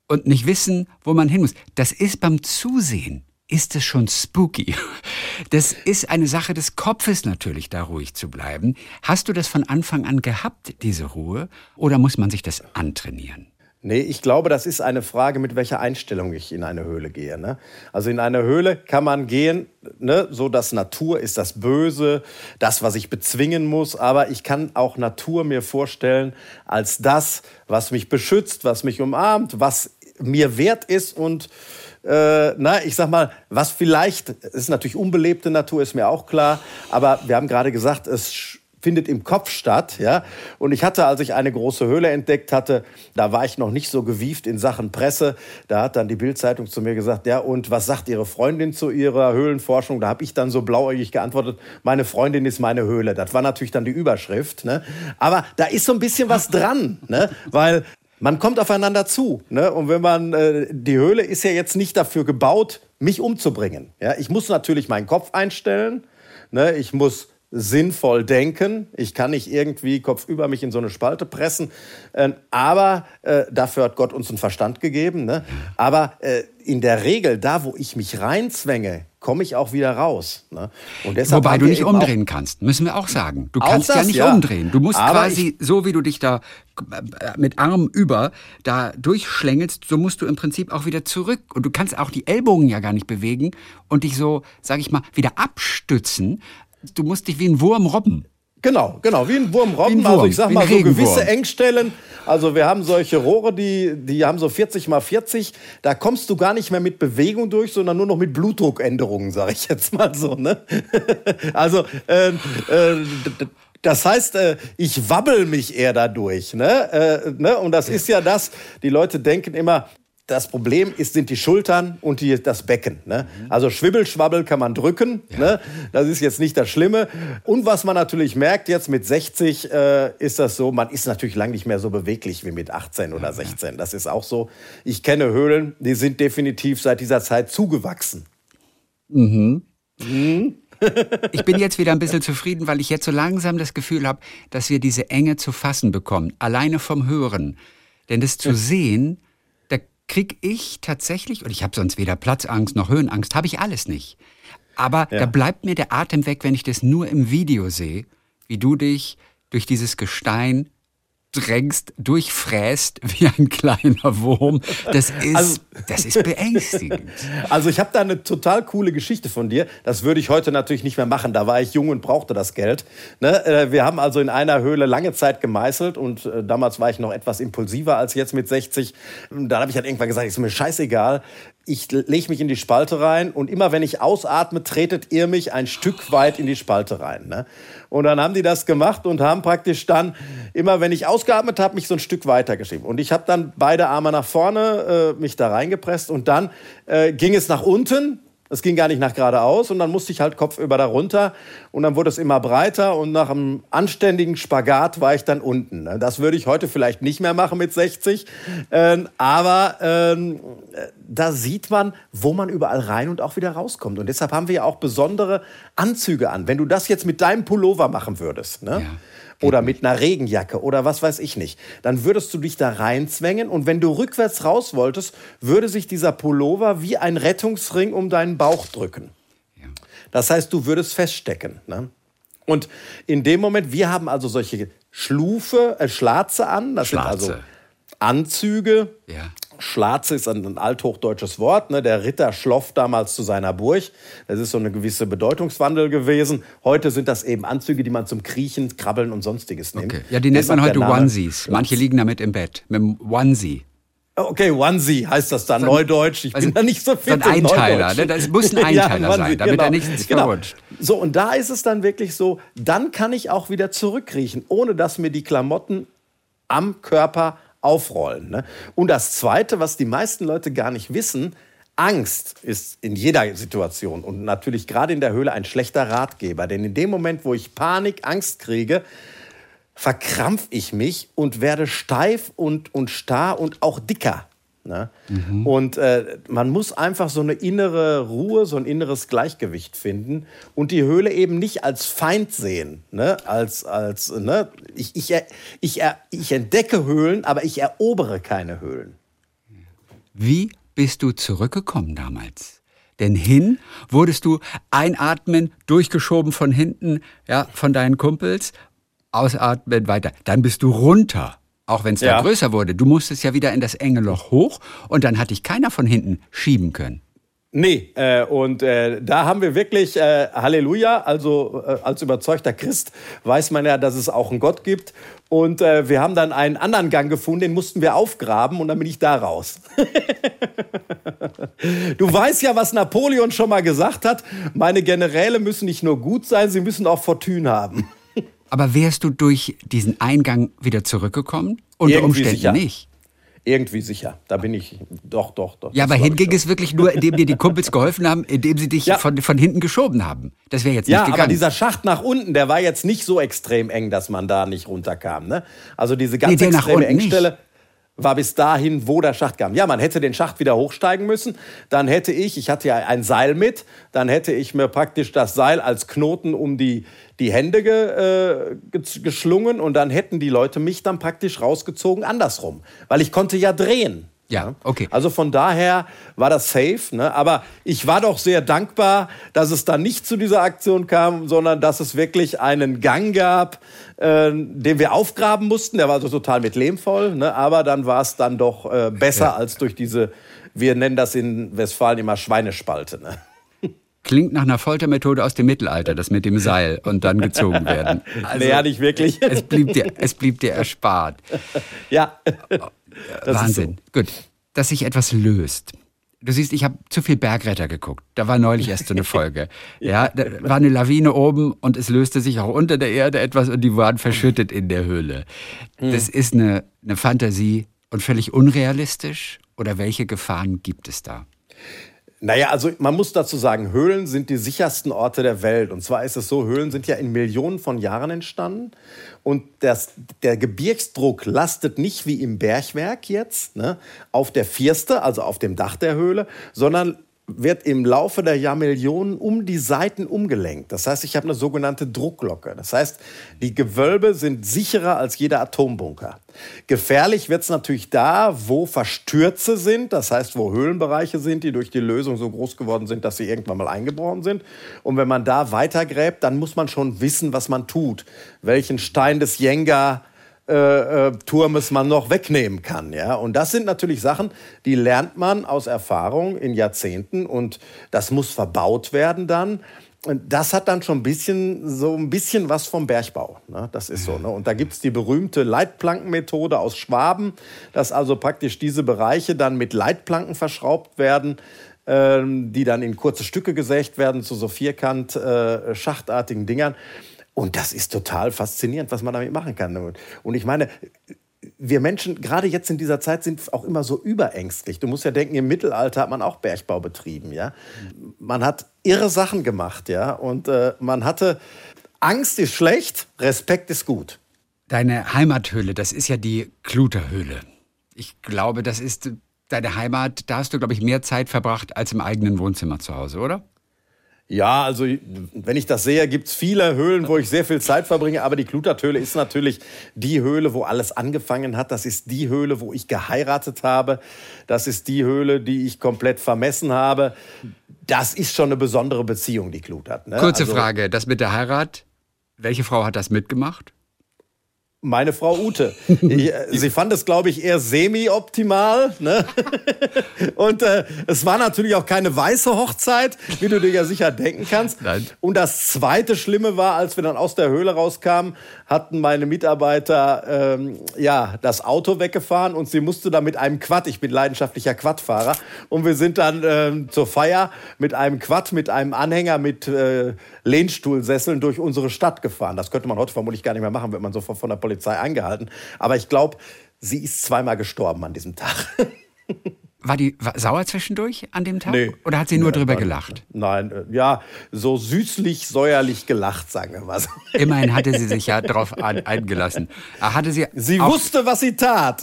und nicht wissen, wo man hin muss, das ist beim Zusehen ist es schon spooky. Das ist eine Sache des Kopfes natürlich, da ruhig zu bleiben. Hast du das von Anfang an gehabt, diese Ruhe, oder muss man sich das antrainieren? Nee, ich glaube, das ist eine Frage, mit welcher Einstellung ich in eine Höhle gehe. Ne? Also in eine Höhle kann man gehen, ne, so dass Natur ist das Böse, das, was ich bezwingen muss. Aber ich kann auch Natur mir vorstellen als das, was mich beschützt, was mich umarmt, was mir wert ist und äh, na, ich sag mal, was vielleicht, es ist natürlich unbelebte Natur, ist mir auch klar, aber wir haben gerade gesagt, es findet im Kopf statt. Ja? Und ich hatte, als ich eine große Höhle entdeckt hatte, da war ich noch nicht so gewieft in Sachen Presse. Da hat dann die Bildzeitung zu mir gesagt, ja, und was sagt Ihre Freundin zu Ihrer Höhlenforschung? Da habe ich dann so blauäugig geantwortet, meine Freundin ist meine Höhle. Das war natürlich dann die Überschrift. Ne? Aber da ist so ein bisschen was dran, ne? weil man kommt aufeinander zu. Ne? Und wenn man, äh, die Höhle ist ja jetzt nicht dafür gebaut, mich umzubringen. Ja? Ich muss natürlich meinen Kopf einstellen. Ne? Ich muss sinnvoll denken. Ich kann nicht irgendwie kopfüber mich in so eine Spalte pressen. Äh, aber äh, dafür hat Gott uns einen Verstand gegeben. Ne? Aber äh, in der Regel, da wo ich mich reinzwänge, komme ich auch wieder raus. Ne? Wobei du nicht umdrehen kannst, müssen wir auch sagen. Du kannst das, ja nicht ja. umdrehen. Du musst Aber quasi, so wie du dich da äh, mit Arm über da durchschlängelst, so musst du im Prinzip auch wieder zurück. Und du kannst auch die Ellbogen ja gar nicht bewegen und dich so, sag ich mal, wieder abstützen, du musst dich wie ein Wurm robben. Genau, genau, wie ein Wurm robben. Ein Wurm, also ich sag mal so gewisse Engstellen. Also wir haben solche Rohre, die, die haben so 40 mal 40. Da kommst du gar nicht mehr mit Bewegung durch, sondern nur noch mit Blutdruckänderungen, sage ich jetzt mal so. Ne? also äh, äh, das heißt, äh, ich wabbel mich eher dadurch. Ne? Äh, ne? Und das ist ja das, die Leute denken immer, das Problem ist, sind die Schultern und die, das Becken. Ne? Also Schwibbelschwabbel kann man drücken. Ja. Ne? Das ist jetzt nicht das Schlimme. Und was man natürlich merkt, jetzt mit 60 äh, ist das so, man ist natürlich lang nicht mehr so beweglich wie mit 18 oder 16. Das ist auch so. Ich kenne Höhlen, die sind definitiv seit dieser Zeit zugewachsen. Mhm. Mhm. ich bin jetzt wieder ein bisschen zufrieden, weil ich jetzt so langsam das Gefühl habe, dass wir diese Enge zu fassen bekommen. Alleine vom Hören. Denn das zu sehen, kriege ich tatsächlich, und ich habe sonst weder Platzangst noch Höhenangst, habe ich alles nicht. Aber ja. da bleibt mir der Atem weg, wenn ich das nur im Video sehe, wie du dich durch dieses Gestein drängst, durchfräst wie ein kleiner Wurm. Das ist, also, das ist beängstigend. Also ich habe da eine total coole Geschichte von dir. Das würde ich heute natürlich nicht mehr machen. Da war ich jung und brauchte das Geld. Ne? Äh, wir haben also in einer Höhle lange Zeit gemeißelt und äh, damals war ich noch etwas impulsiver als jetzt mit 60. Dann habe ich halt irgendwann gesagt, ist mir scheißegal ich lege mich in die Spalte rein und immer wenn ich ausatme, tretet ihr mich ein Stück weit in die Spalte rein. Ne? Und dann haben die das gemacht und haben praktisch dann, immer wenn ich ausgeatmet habe, mich so ein Stück weiter geschrieben. Und ich habe dann beide Arme nach vorne, äh, mich da reingepresst und dann äh, ging es nach unten es ging gar nicht nach geradeaus und dann musste ich halt kopfüber da runter und dann wurde es immer breiter und nach einem anständigen Spagat war ich dann unten. Das würde ich heute vielleicht nicht mehr machen mit 60, ähm, aber ähm, da sieht man, wo man überall rein und auch wieder rauskommt. Und deshalb haben wir ja auch besondere Anzüge an. Wenn du das jetzt mit deinem Pullover machen würdest, ne? Ja oder mit einer Regenjacke oder was weiß ich nicht, dann würdest du dich da reinzwängen und wenn du rückwärts raus wolltest, würde sich dieser Pullover wie ein Rettungsring um deinen Bauch drücken. Das heißt, du würdest feststecken. Ne? Und in dem Moment, wir haben also solche Schlufe, äh, Schlatze an, das Schlatze. sind also Anzüge. Ja. Schlatze ist ein, althochdeutsches Wort. Ne? Der Ritter schloff damals zu seiner Burg. Das ist so eine gewisse Bedeutungswandel gewesen. Heute sind das eben Anzüge, die man zum Kriechen, Krabbeln und sonstiges nimmt. Okay. Ja, die nennt man heute Onesies. Manche liegen damit im Bett. Mit dem Onesie. Okay, Onesie heißt das dann, so Neudeutsch. Ich also bin da nicht so fit. So ein Einteiler, ne? das muss ein Einteiler ja, sein, damit genau. er nichts genau. verrutscht. So, und da ist es dann wirklich so, dann kann ich auch wieder zurückkriechen, ohne dass mir die Klamotten am Körper aufrollen. Ne? Und das Zweite, was die meisten Leute gar nicht wissen, Angst ist in jeder Situation und natürlich gerade in der Höhle ein schlechter Ratgeber. Denn in dem Moment, wo ich Panik, Angst kriege, verkrampf ich mich und werde steif und, und starr und auch dicker. Ne? Mhm. Und äh, man muss einfach so eine innere Ruhe, so ein inneres Gleichgewicht finden und die Höhle eben nicht als Feind sehen. Ne? Als, als, ne? Ich, ich, ich, ich entdecke Höhlen, aber ich erobere keine Höhlen. Wie bist du zurückgekommen damals? Denn hin wurdest du einatmen, durchgeschoben von hinten, ja, von deinen Kumpels, ausatmen, weiter. Dann bist du runter. Auch wenn es ja. da größer wurde. Du musstest ja wieder in das enge Loch hoch und dann hat dich keiner von hinten schieben können. Nee, äh, und äh, da haben wir wirklich äh, Halleluja, also äh, als überzeugter Christ weiß man ja, dass es auch einen Gott gibt. Und äh, wir haben dann einen anderen Gang gefunden, den mussten wir aufgraben und dann bin ich da raus. du weißt ja, was Napoleon schon mal gesagt hat, meine Generäle müssen nicht nur gut sein, sie müssen auch Fortune haben. Aber wärst du durch diesen Eingang wieder zurückgekommen? Unter Irgendwie Umständen sicher. nicht. Irgendwie sicher. Da bin ich doch, doch, doch. Ja, aber hinging es wirklich nur, indem dir die Kumpels geholfen haben, indem sie dich Ja. von, von hinten geschoben haben. Das wäre jetzt Ja, nicht aber gegangen. dieser Schacht nach unten, der war jetzt nicht so extrem eng, dass man da nicht runterkam. Ne? Also diese ganz Nee, extreme unten nicht. War bis dahin, wo der Schacht kam. Ja, man hätte den Schacht wieder hochsteigen müssen. Dann hätte ich, ich hatte ja ein Seil mit, dann hätte ich mir praktisch das Seil als Knoten um die, die Hände ge, äh, ge- geschlungen und dann hätten die Leute mich dann praktisch rausgezogen andersrum. Weil ich konnte ja drehen. Ja, okay. Also von daher war das safe. Ne? Aber ich war doch sehr dankbar, dass es dann nicht zu dieser Aktion kam, sondern dass es wirklich einen Gang gab, äh, den wir aufgraben mussten. Der war so total mit Lehm voll. Ne? Aber dann war es dann doch äh, besser Ja. als durch diese, wir nennen das in Westfalen immer Schweinespalte. Ne? Klingt nach einer Foltermethode aus dem Mittelalter, das mit dem Seil und dann gezogen werden. Also, nee, ja, nicht wirklich. es, blieb dir, es blieb dir erspart. ja. Das Wahnsinn. Gut, dass sich etwas löst. Du siehst, ich habe zu viel Bergretter geguckt. Da war neulich erst so eine Folge. Ja, da war eine Lawine oben und es löste sich auch unter der Erde etwas und die waren verschüttet in der Höhle. Das ist eine, eine Fantasie und völlig unrealistisch. Oder welche Gefahren gibt es da? Naja, also man muss dazu sagen, Höhlen sind die sichersten Orte der Welt. Und zwar ist es so, Höhlen sind ja in Millionen von Jahren entstanden. Und das, der Gebirgsdruck lastet nicht wie im Bergwerk jetzt ne, auf der Firste, also auf dem Dach der Höhle, sondern wird im Laufe der Jahrmillionen um die Seiten umgelenkt. Das heißt, ich habe eine sogenannte Druckglocke. Das heißt, die Gewölbe sind sicherer als jeder Atombunker. Gefährlich wird es natürlich da, wo Verstürze sind, das heißt, wo Höhlenbereiche sind, die durch die Lösung so groß geworden sind, dass sie irgendwann mal eingebrochen sind. Und wenn man da weitergräbt, dann muss man schon wissen, was man tut. Welchen Stein des Jenga äh, äh, Turmes man noch wegnehmen kann. Ja? Und das sind natürlich Sachen, die lernt man aus Erfahrung in Jahrzehnten und das muss verbaut werden dann. Das hat dann schon ein bisschen, so ein bisschen was vom Bergbau. Ne? Das ist so. Ne? Und da gibt es die berühmte Leitplankenmethode aus Schwaben, dass also praktisch diese Bereiche dann mit Leitplanken verschraubt werden, ähm, die dann in kurze Stücke gesägt werden zu so vierkant äh, schachtartigen Dingern. Und das ist total faszinierend, was man damit machen kann. Und ich meine, wir Menschen, gerade jetzt in dieser Zeit, sind auch immer so überängstlich. Du musst ja denken, im Mittelalter hat man auch Bergbau betrieben, ja. Man hat irre Sachen gemacht, ja. Und äh, man hatte, Angst ist schlecht, Respekt ist gut. Deine Heimathöhle, das ist ja die Kluterhöhle. Ich glaube, das ist deine Heimat. Da hast du, glaube ich, mehr Zeit verbracht als im eigenen Wohnzimmer zu Hause, oder? Ja, also wenn ich das sehe, gibt es viele Höhlen, wo ich sehr viel Zeit verbringe. Aber die Kluterthöhle ist natürlich die Höhle, wo alles angefangen hat. Das ist die Höhle, wo ich geheiratet habe. Das ist die Höhle, die ich komplett vermessen habe. Das ist schon eine besondere Beziehung, die Klutert. Ne? Kurze Also, Frage, das mit der Heirat. Welche Frau hat das mitgemacht? Meine Frau Ute. Ich, äh, sie fand es, glaube ich, eher semi-optimal. Ne? Und äh, es war natürlich auch keine weiße Hochzeit, wie du dir ja sicher denken kannst. Nein. Und das zweite Schlimme war, als wir dann aus der Höhle rauskamen, hatten meine Mitarbeiter ähm, ja, das Auto weggefahren und sie musste dann mit einem Quad, ich bin leidenschaftlicher Quadfahrer, und wir sind dann ähm, zur Feier mit einem Quad, mit einem Anhänger, mit äh, Lehnstuhlsesseln durch unsere Stadt gefahren. Das könnte man heute vermutlich gar nicht mehr machen, wird man sofort von der Polizei angehalten. Aber ich glaube, sie ist zweimal gestorben an diesem Tag. War die war sauer zwischendurch an dem Tag? Nee. Oder hat sie nur Nee, drüber nein. gelacht? Nein, äh, ja, so süßlich, säuerlich gelacht, sagen wir mal. Immerhin hatte sie sich ja darauf an, eingelassen. Ah, Hatte sie, Sie auch, wusste, was sie tat.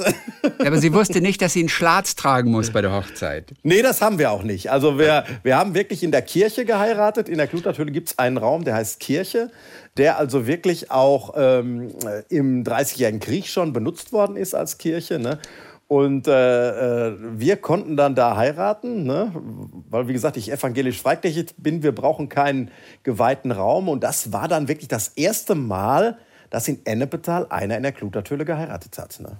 aber sie wusste nicht, dass sie einen Schlatz tragen muss bei der Hochzeit. Nee, das haben wir auch nicht. Also wir, wir haben wirklich in der Kirche geheiratet. In der Kluterthöhle gibt es einen Raum, der heißt Kirche, der also wirklich auch ähm, im Dreißigjährigen Krieg schon benutzt worden ist als Kirche. Ne? Und äh, äh, wir konnten dann da heiraten, ne? weil, wie gesagt, ich evangelisch freikirchlich bin. Wir brauchen keinen geweihten Raum. Und das war dann wirklich das erste Mal, dass in Ennepetal einer in der Klutertöle geheiratet hat. Ne?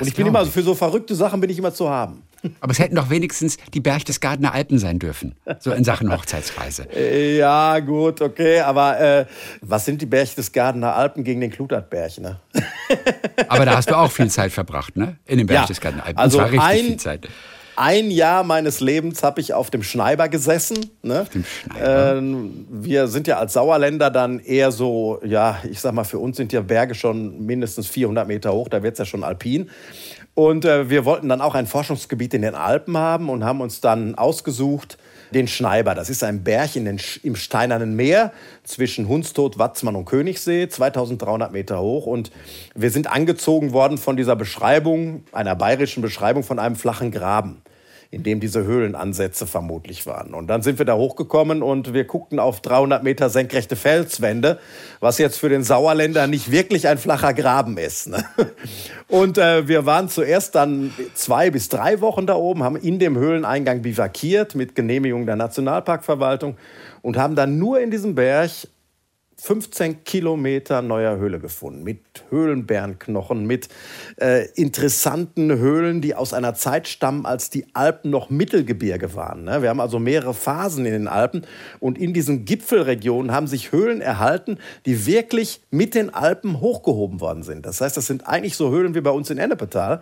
Und ich bin immer, für so verrückte Sachen bin ich immer zu haben. Aber es hätten doch wenigstens die Berchtesgadener Alpen sein dürfen, so in Sachen Hochzeitsreise. Äh, ja, gut, okay, aber äh, was sind die Berchtesgadener Alpen gegen den Klutertberg, ne? aber da hast du auch viel Zeit verbracht, ne? In den Berchtesgadener Alpen. Ja, also richtig ein, viel Zeit. Ein Jahr meines Lebens habe ich auf dem Schneiber gesessen. Ne? Auf dem Schneiber. Ähm, wir sind ja als Sauerländer dann eher so, ja, ich sag mal, für uns sind ja Berge schon mindestens 400 Meter hoch, da wird es ja schon alpin. Und äh, wir wollten dann auch ein Forschungsgebiet in den Alpen haben und haben uns dann ausgesucht, den Schneiber. Das ist ein Berg in den, im Steinernen Meer zwischen Hundstot, Watzmann und Königssee, 2300 Meter hoch. Und wir sind angezogen worden von dieser Beschreibung, einer bayerischen Beschreibung von einem flachen Graben in dem diese Höhlenansätze vermutlich waren. Und dann sind wir da hochgekommen und wir guckten auf 300 Meter senkrechte Felswände, was jetzt für den Sauerländer nicht wirklich ein flacher Graben ist. Ne? Und äh, wir waren zuerst dann zwei bis drei Wochen da oben, haben in dem Höhleneingang bivakiert mit Genehmigung der Nationalparkverwaltung und haben dann nur in diesem Berg 15 Kilometer neuer Höhle gefunden, mit Höhlenbärenknochen, mit äh, interessanten Höhlen, die aus einer Zeit stammen, als die Alpen noch Mittelgebirge waren. Ne? Wir haben also mehrere Phasen in den Alpen und in diesen Gipfelregionen haben sich Höhlen erhalten, die wirklich mit den Alpen hochgehoben worden sind. Das heißt, das sind eigentlich so Höhlen wie bei uns in Ennepetal,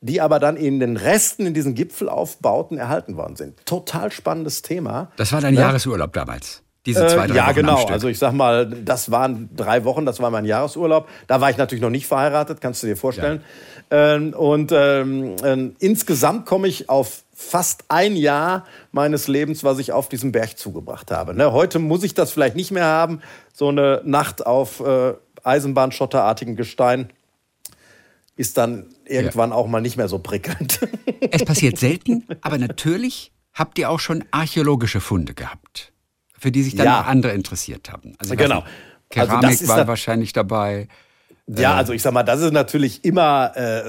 die aber dann in den Resten, in diesen Gipfelaufbauten erhalten worden sind. Total spannendes Thema. Das war dein ja? Jahresurlaub damals. Diese zwei, drei äh, ja, Wochen genau. Also ich sag mal, das waren drei Wochen, das war mein Jahresurlaub. Da war ich natürlich noch nicht verheiratet, kannst du dir vorstellen. Ja. Ähm, und ähm, äh, insgesamt komme ich auf fast ein Jahr meines Lebens, was ich auf diesem Berg zugebracht habe. Ne, heute muss ich das vielleicht nicht mehr haben, so eine Nacht auf äh, Eisenbahnschotterartigen Gestein ist dann irgendwann ja. auch mal nicht mehr so prickelnd. Es passiert selten, aber natürlich habt ihr auch schon archäologische Funde gehabt für die sich dann ja. andere interessiert haben. Also genau. Keramik also war wahrscheinlich dabei. Ja, äh, also ich sag mal, das ist natürlich immer äh,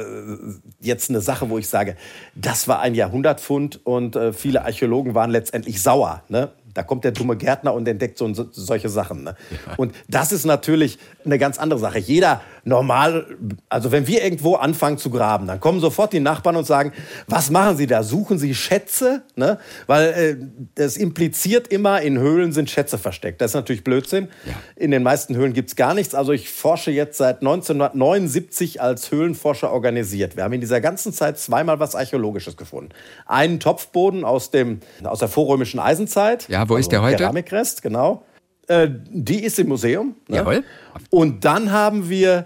jetzt eine Sache, wo ich sage, das war ein Jahrhundertpfund und äh, viele Archäologen waren letztendlich sauer. Ne? Da kommt der dumme Gärtner und entdeckt so, so solche Sachen. Ne? Ja. Und das ist natürlich eine ganz andere Sache. Jeder normal, also wenn wir irgendwo anfangen zu graben, dann kommen sofort die Nachbarn und sagen, was machen Sie da? Suchen Sie Schätze? Ne? Weil äh, das impliziert immer, in Höhlen sind Schätze versteckt. Das ist natürlich Blödsinn. Ja. In den meisten Höhlen gibt es gar nichts. Also ich forsche jetzt seit 1979 als Höhlenforscher organisiert. Wir haben in dieser ganzen Zeit zweimal was Archäologisches gefunden. Einen Topfboden aus, dem, aus der vorrömischen Eisenzeit. Ja, wo also ist der heute? Keramikrest, genau. Äh, die ist im Museum. Ne? Jawohl. Und dann haben wir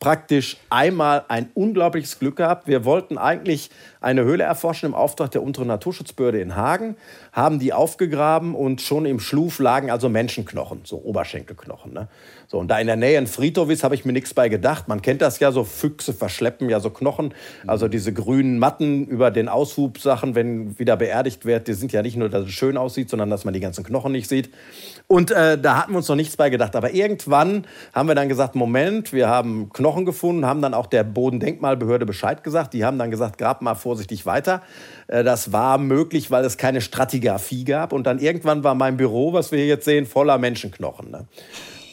praktisch einmal ein unglaubliches Glück gehabt. Wir wollten eigentlich eine Höhle erforschen im Auftrag der unteren Naturschutzbehörde in Hagen, haben die aufgegraben und schon im Schluf lagen also Menschenknochen, so Oberschenkelknochen. Ne? So, und da in der Nähe ein Friedhof ist, habe ich mir nichts bei gedacht. Man kennt das ja, so Füchse verschleppen ja so Knochen, also diese grünen Matten über den Aushubsachen, wenn wieder beerdigt wird, die sind ja nicht nur, dass es schön aussieht, sondern dass man die ganzen Knochen nicht sieht. Und äh, da hatten wir uns noch nichts bei gedacht. Aber irgendwann haben wir dann gesagt, Moment, wir haben Knochen gefunden, haben dann auch der Bodendenkmalbehörde Bescheid gesagt. Die haben dann gesagt, grab mal vorsichtig weiter. Äh, das war möglich, weil es keine Stratigraphie gab. Und dann irgendwann war mein Büro, was wir hier jetzt sehen, voller Menschenknochen. Ne?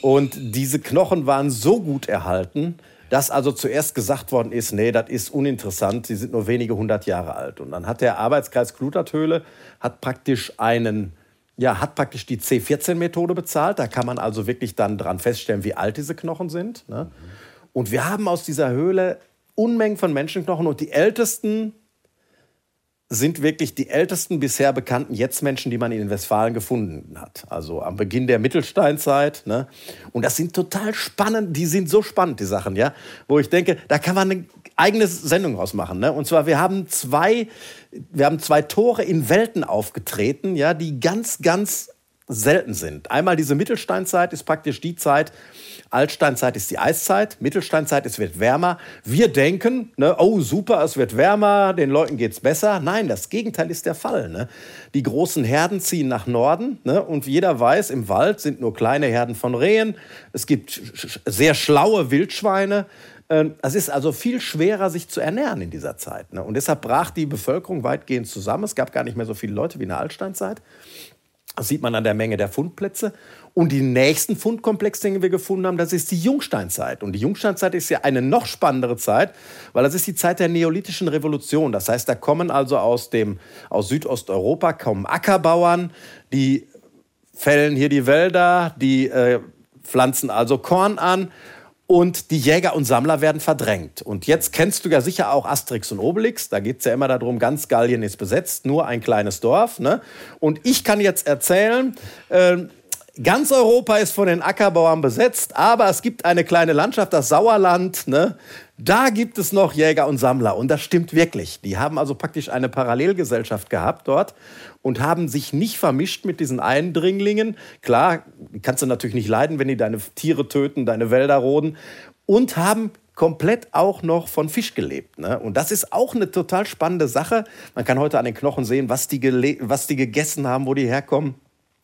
Und diese Knochen waren so gut erhalten, dass also zuerst gesagt worden ist, nee, das ist uninteressant, sie sind nur wenige hundert Jahre alt. Und dann hat der Arbeitskreis Klutertöle hat praktisch einen ja, hat praktisch die C14-Methode bezahlt. Da kann man also wirklich dann dran feststellen, wie alt diese Knochen sind. Ne? Und wir haben aus dieser Höhle Unmengen von Menschenknochen und die ältesten sind wirklich die ältesten bisher bekannten Jetztmenschen, die man in Westfalen gefunden hat. Also am Beginn der Mittelsteinzeit. Ne? Und das sind total spannend, die sind so spannend, die Sachen, ja, wo ich denke, da kann man eigene Sendung draus machen. Ne? Und zwar, wir haben zwei, wir haben zwei Tore in Welten aufgetreten, ja, die ganz, ganz selten sind. Einmal diese Mittelsteinzeit ist praktisch die Zeit, Altsteinzeit ist die Eiszeit, Mittelsteinzeit, es wird wärmer. Wir denken, ne, oh super, es wird wärmer, den Leuten geht es besser. Nein, das Gegenteil ist der Fall. Ne? Die großen Herden ziehen nach Norden ne? und jeder weiß, im Wald sind nur kleine Herden von Rehen. Es gibt sehr schlaue Wildschweine. Ähm, es ist also viel schwerer, sich zu ernähren in dieser Zeit. Ne? Und deshalb brach die Bevölkerung weitgehend zusammen. Es gab gar nicht mehr so viele Leute wie in der Altsteinzeit. Das sieht man an der Menge der Fundplätze. Und die nächsten Fundkomplexe, den wir gefunden haben, das ist die Jungsteinzeit. Und die Jungsteinzeit ist ja eine noch spannendere Zeit, weil das ist die Zeit der neolithischen Revolution. Das heißt, da kommen also aus, dem, aus Südosteuropa kommen Ackerbauern, die fällen hier die Wälder, die äh, pflanzen also Korn an und die Jäger und Sammler werden verdrängt. Und jetzt kennst du ja sicher auch Asterix und Obelix. Da geht es ja immer darum, ganz Gallien ist besetzt, nur ein kleines Dorf. Ne? Und ich kann jetzt erzählen, äh, ganz Europa ist von den Ackerbauern besetzt, aber es gibt eine kleine Landschaft, das Sauerland. Ne? Da gibt es noch Jäger und Sammler. Und das stimmt wirklich. Die haben also praktisch eine Parallelgesellschaft gehabt dort und haben sich nicht vermischt mit diesen Eindringlingen. Klar, kannst du natürlich nicht leiden, wenn die deine Tiere töten, deine Wälder roden. Und haben komplett auch noch von Fisch gelebt. Ne? Und das ist auch eine total spannende Sache. Man kann heute an den Knochen sehen, was die, was die gegessen haben, wo die herkommen.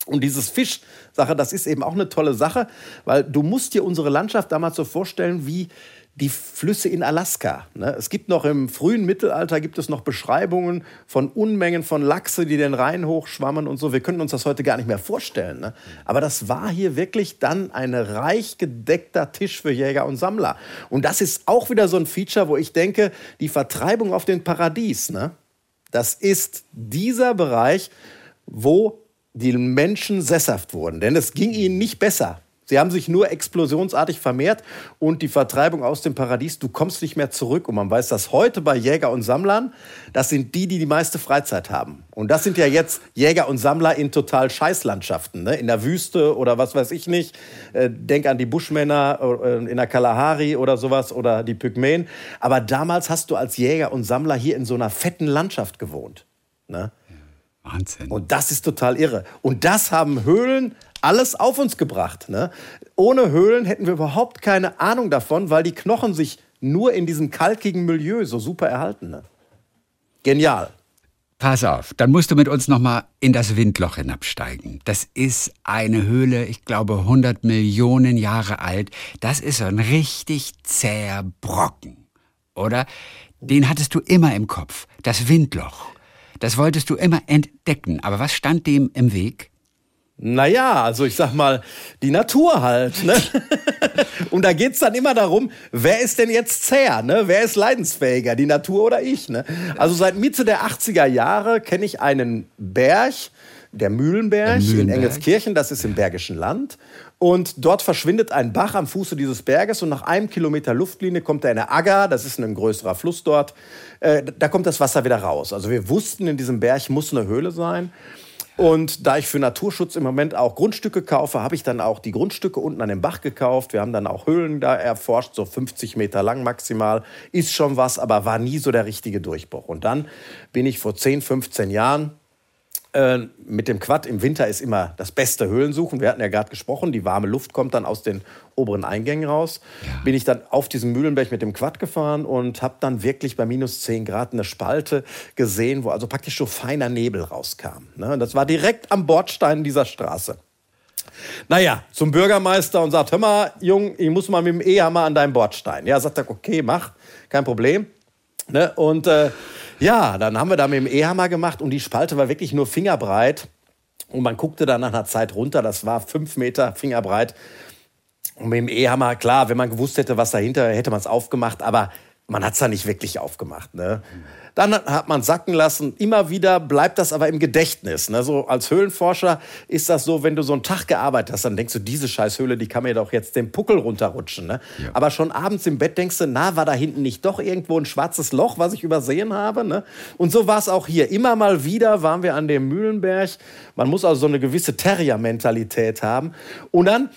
Und dieses Fischsache, das ist eben auch eine tolle Sache, weil du musst dir unsere Landschaft damals so vorstellen wie die Flüsse in Alaska. Ne? Es gibt noch im frühen Mittelalter gibt es noch Beschreibungen von Unmengen von Lachse, die den Rhein hochschwammen und so. Wir können uns das heute gar nicht mehr vorstellen. Ne? Aber das war hier wirklich dann ein reich gedeckter Tisch für Jäger und Sammler. Und das ist auch wieder so ein Feature, wo ich denke, die Vertreibung auf den Paradies, ne? das ist dieser Bereich, wo die Menschen sesshaft wurden. Denn es ging ihnen nicht besser Sie haben sich nur explosionsartig vermehrt und die Vertreibung aus dem Paradies, du kommst nicht mehr zurück. Und man weiß das heute bei Jäger und Sammlern, das sind die, die die meiste Freizeit haben. Und das sind ja jetzt Jäger und Sammler in total Scheißlandschaften, ne? in der Wüste oder was weiß ich nicht. Äh, denk an die Buschmänner äh, in der Kalahari oder sowas oder die Pygmäen. Aber damals hast du als Jäger und Sammler hier in so einer fetten Landschaft gewohnt. Ne? Wahnsinn. Und das ist total irre. Und das haben Höhlen alles auf uns gebracht. Ne? Ohne Höhlen hätten wir überhaupt keine Ahnung davon, weil die Knochen sich nur in diesem kalkigen Milieu so super erhalten. Ne? Genial. Pass auf, dann musst du mit uns nochmal in das Windloch hinabsteigen. Das ist eine Höhle, ich glaube 100 Millionen Jahre alt. Das ist so ein richtig zäher Brocken, oder? Den hattest du immer im Kopf, das Windloch. Das wolltest du immer entdecken. Aber was stand dem im Weg? Naja, also ich sag mal, die Natur halt. Ne? Und da geht's dann immer darum, wer ist denn jetzt zäher? Ne? Wer ist leidensfähiger, die Natur oder ich? Ne? Also seit Mitte der 80er Jahre kenne ich einen Berg, der Mühlenberg, der Mühlenberg, in Engelskirchen, das ist im Bergischen Land. Und dort verschwindet ein Bach am Fuße dieses Berges und nach einem Kilometer Luftlinie kommt da eine Agger, das ist ein größerer Fluss dort, äh, da kommt das Wasser wieder raus. Also wir wussten, in diesem Berg muss eine Höhle sein. Und da ich für Naturschutz im Moment auch Grundstücke kaufe, habe ich dann auch die Grundstücke unten an dem Bach gekauft. Wir haben dann auch Höhlen da erforscht, so 50 Meter lang maximal. Ist schon was, aber war nie so der richtige Durchbruch. Und dann bin ich vor 10, 15 Jahren äh, mit dem Quad im Winter ist immer das beste Höhlensuchen. Wir hatten ja gerade gesprochen, die warme Luft kommt dann aus den oberen Eingängen raus. Ja. Bin ich dann auf diesem Mühlenberg mit dem Quad gefahren und habe dann wirklich bei minus 10 Grad eine Spalte gesehen, wo also praktisch so feiner Nebel rauskam. Ne? Und das war direkt am Bordstein dieser Straße. Naja, zum Bürgermeister und sagt, hör mal, Jung, ich muss mal mit dem E-Hammer an deinem Bordstein. Ja, sagt er, okay, mach, kein Problem. Ne? Und äh, ja, dann haben wir da mit dem E-Hammer gemacht und die Spalte war wirklich nur fingerbreit. Und man guckte dann nach einer Zeit runter, das war fünf Meter fingerbreit. Und mit dem E-Hammer, klar, wenn man gewusst hätte, was dahinter, hätte man es aufgemacht, aber man hat es da nicht wirklich aufgemacht. Ne? Dann hat man sacken lassen. Immer wieder bleibt das aber im Gedächtnis. Ne? So als Höhlenforscher ist das so, wenn du so einen Tag gearbeitet hast, dann denkst du, diese Scheißhöhle, die kann mir doch jetzt den Puckel runterrutschen. Ne? Ja. Aber schon abends im Bett denkst du, na, war da hinten nicht doch irgendwo ein schwarzes Loch, was ich übersehen habe? Ne? Und so war es auch hier. Immer mal wieder waren wir an dem Mühlenberg. Man muss also so eine gewisse Terrier-Mentalität haben. Und dann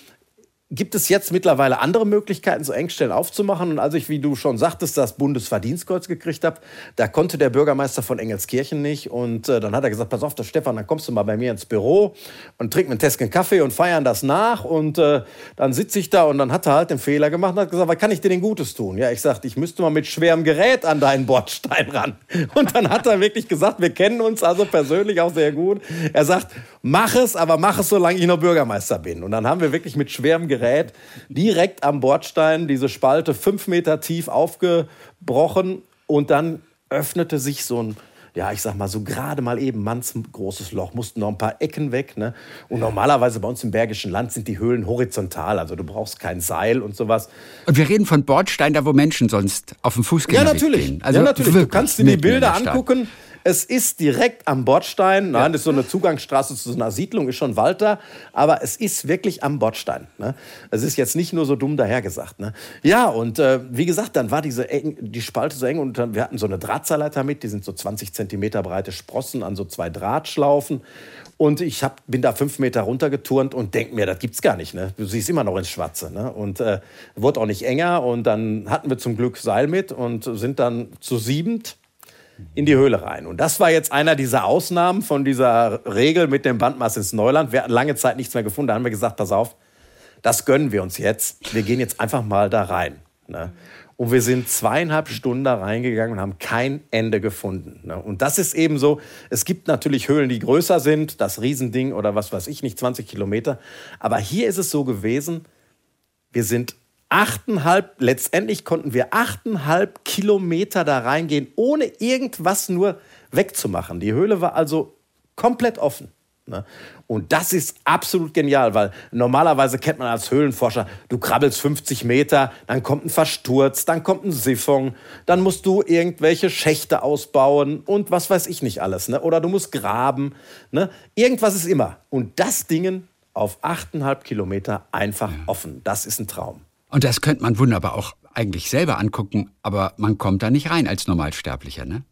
gibt es jetzt mittlerweile andere Möglichkeiten, so Engstellen aufzumachen. Und als ich, wie du schon sagtest, das Bundesverdienstkreuz gekriegt habe, da konnte der Bürgermeister von Engelskirchen nicht. Und äh, dann hat er gesagt, pass auf, das Stefan, dann kommst du mal bei mir ins Büro und trinken einen Tesken Kaffee und feiern das nach. Und äh, dann sitze ich da und dann hat er halt den Fehler gemacht und hat gesagt, was kann ich dir denn Gutes tun? Ja, ich sagte, ich müsste mal mit schwerem Gerät an deinen Bordstein ran. Und dann hat er wirklich gesagt, wir kennen uns also persönlich auch sehr gut. Er sagt, mach es, aber mach es, solange ich noch Bürgermeister bin. Und dann haben wir wirklich mit schwerem Gerät Gerät direkt am Bordstein, diese Spalte fünf Meter tief aufgebrochen und dann öffnete sich so ein ja, ich sag mal, so gerade mal eben mannsgroßes Loch, mussten noch ein paar Ecken weg. Ne? Und normalerweise bei uns im Bergischen Land sind die Höhlen horizontal, also du brauchst kein Seil und sowas. Und wir reden von Bordstein, da wo Menschen sonst auf dem Fußgängerweg ja, natürlich. gehen. Also ja, natürlich. Du kannst dir die Bilder angucken. Es ist direkt am Bordstein. Nein, ja. das ist so eine Zugangsstraße zu so einer Siedlung, ist schon Walter. Aber es ist wirklich am Bordstein. Ne? Es ist jetzt nicht nur so dumm dahergesagt. Ne? Ja, und äh, wie gesagt, dann war diese eng, die Spalte so eng und dann, wir hatten so eine Drahtseilleiter mit. Die sind so 20 Zentimeter breite Sprossen an so zwei Drahtschlaufen. Und ich hab, bin da fünf Meter runtergeturnt und denke mir, das gibt's gar nicht. Ne? Du siehst immer noch ins Schwarze. Ne? Und äh, wurde auch nicht enger. Und dann hatten wir zum Glück Seil mit und sind dann zu siebend in die Höhle rein. Und das war jetzt einer dieser Ausnahmen von dieser Regel mit dem Bandmaß ins Neuland. Wir hatten lange Zeit nichts mehr gefunden. Da haben wir gesagt, pass auf, das gönnen wir uns jetzt. Wir gehen jetzt einfach mal da rein. Ne? Und wir sind zweieinhalb Stunden da reingegangen und haben kein Ende gefunden. Ne? Und das ist eben so, es gibt natürlich Höhlen, die größer sind, das Riesending oder was weiß ich nicht, 20 Kilometer. Aber hier ist es so gewesen, wir sind achteinhalb, letztendlich konnten wir achteinhalb Kilometer da reingehen, ohne irgendwas nur wegzumachen. Die Höhle war also komplett offen. Ne? Und das ist absolut genial, weil normalerweise kennt man als Höhlenforscher, du krabbelst 50 Meter, dann kommt ein Versturz, dann kommt ein Siphon, dann musst du irgendwelche Schächte ausbauen und was weiß ich nicht alles. Ne? Oder du musst graben. Ne? Irgendwas ist immer. Und das Ding auf 8,5 Kilometer einfach offen. Das ist ein Traum. Und das könnte man wunderbar auch eigentlich selber angucken, aber man kommt da nicht rein als Normalsterblicher, ne?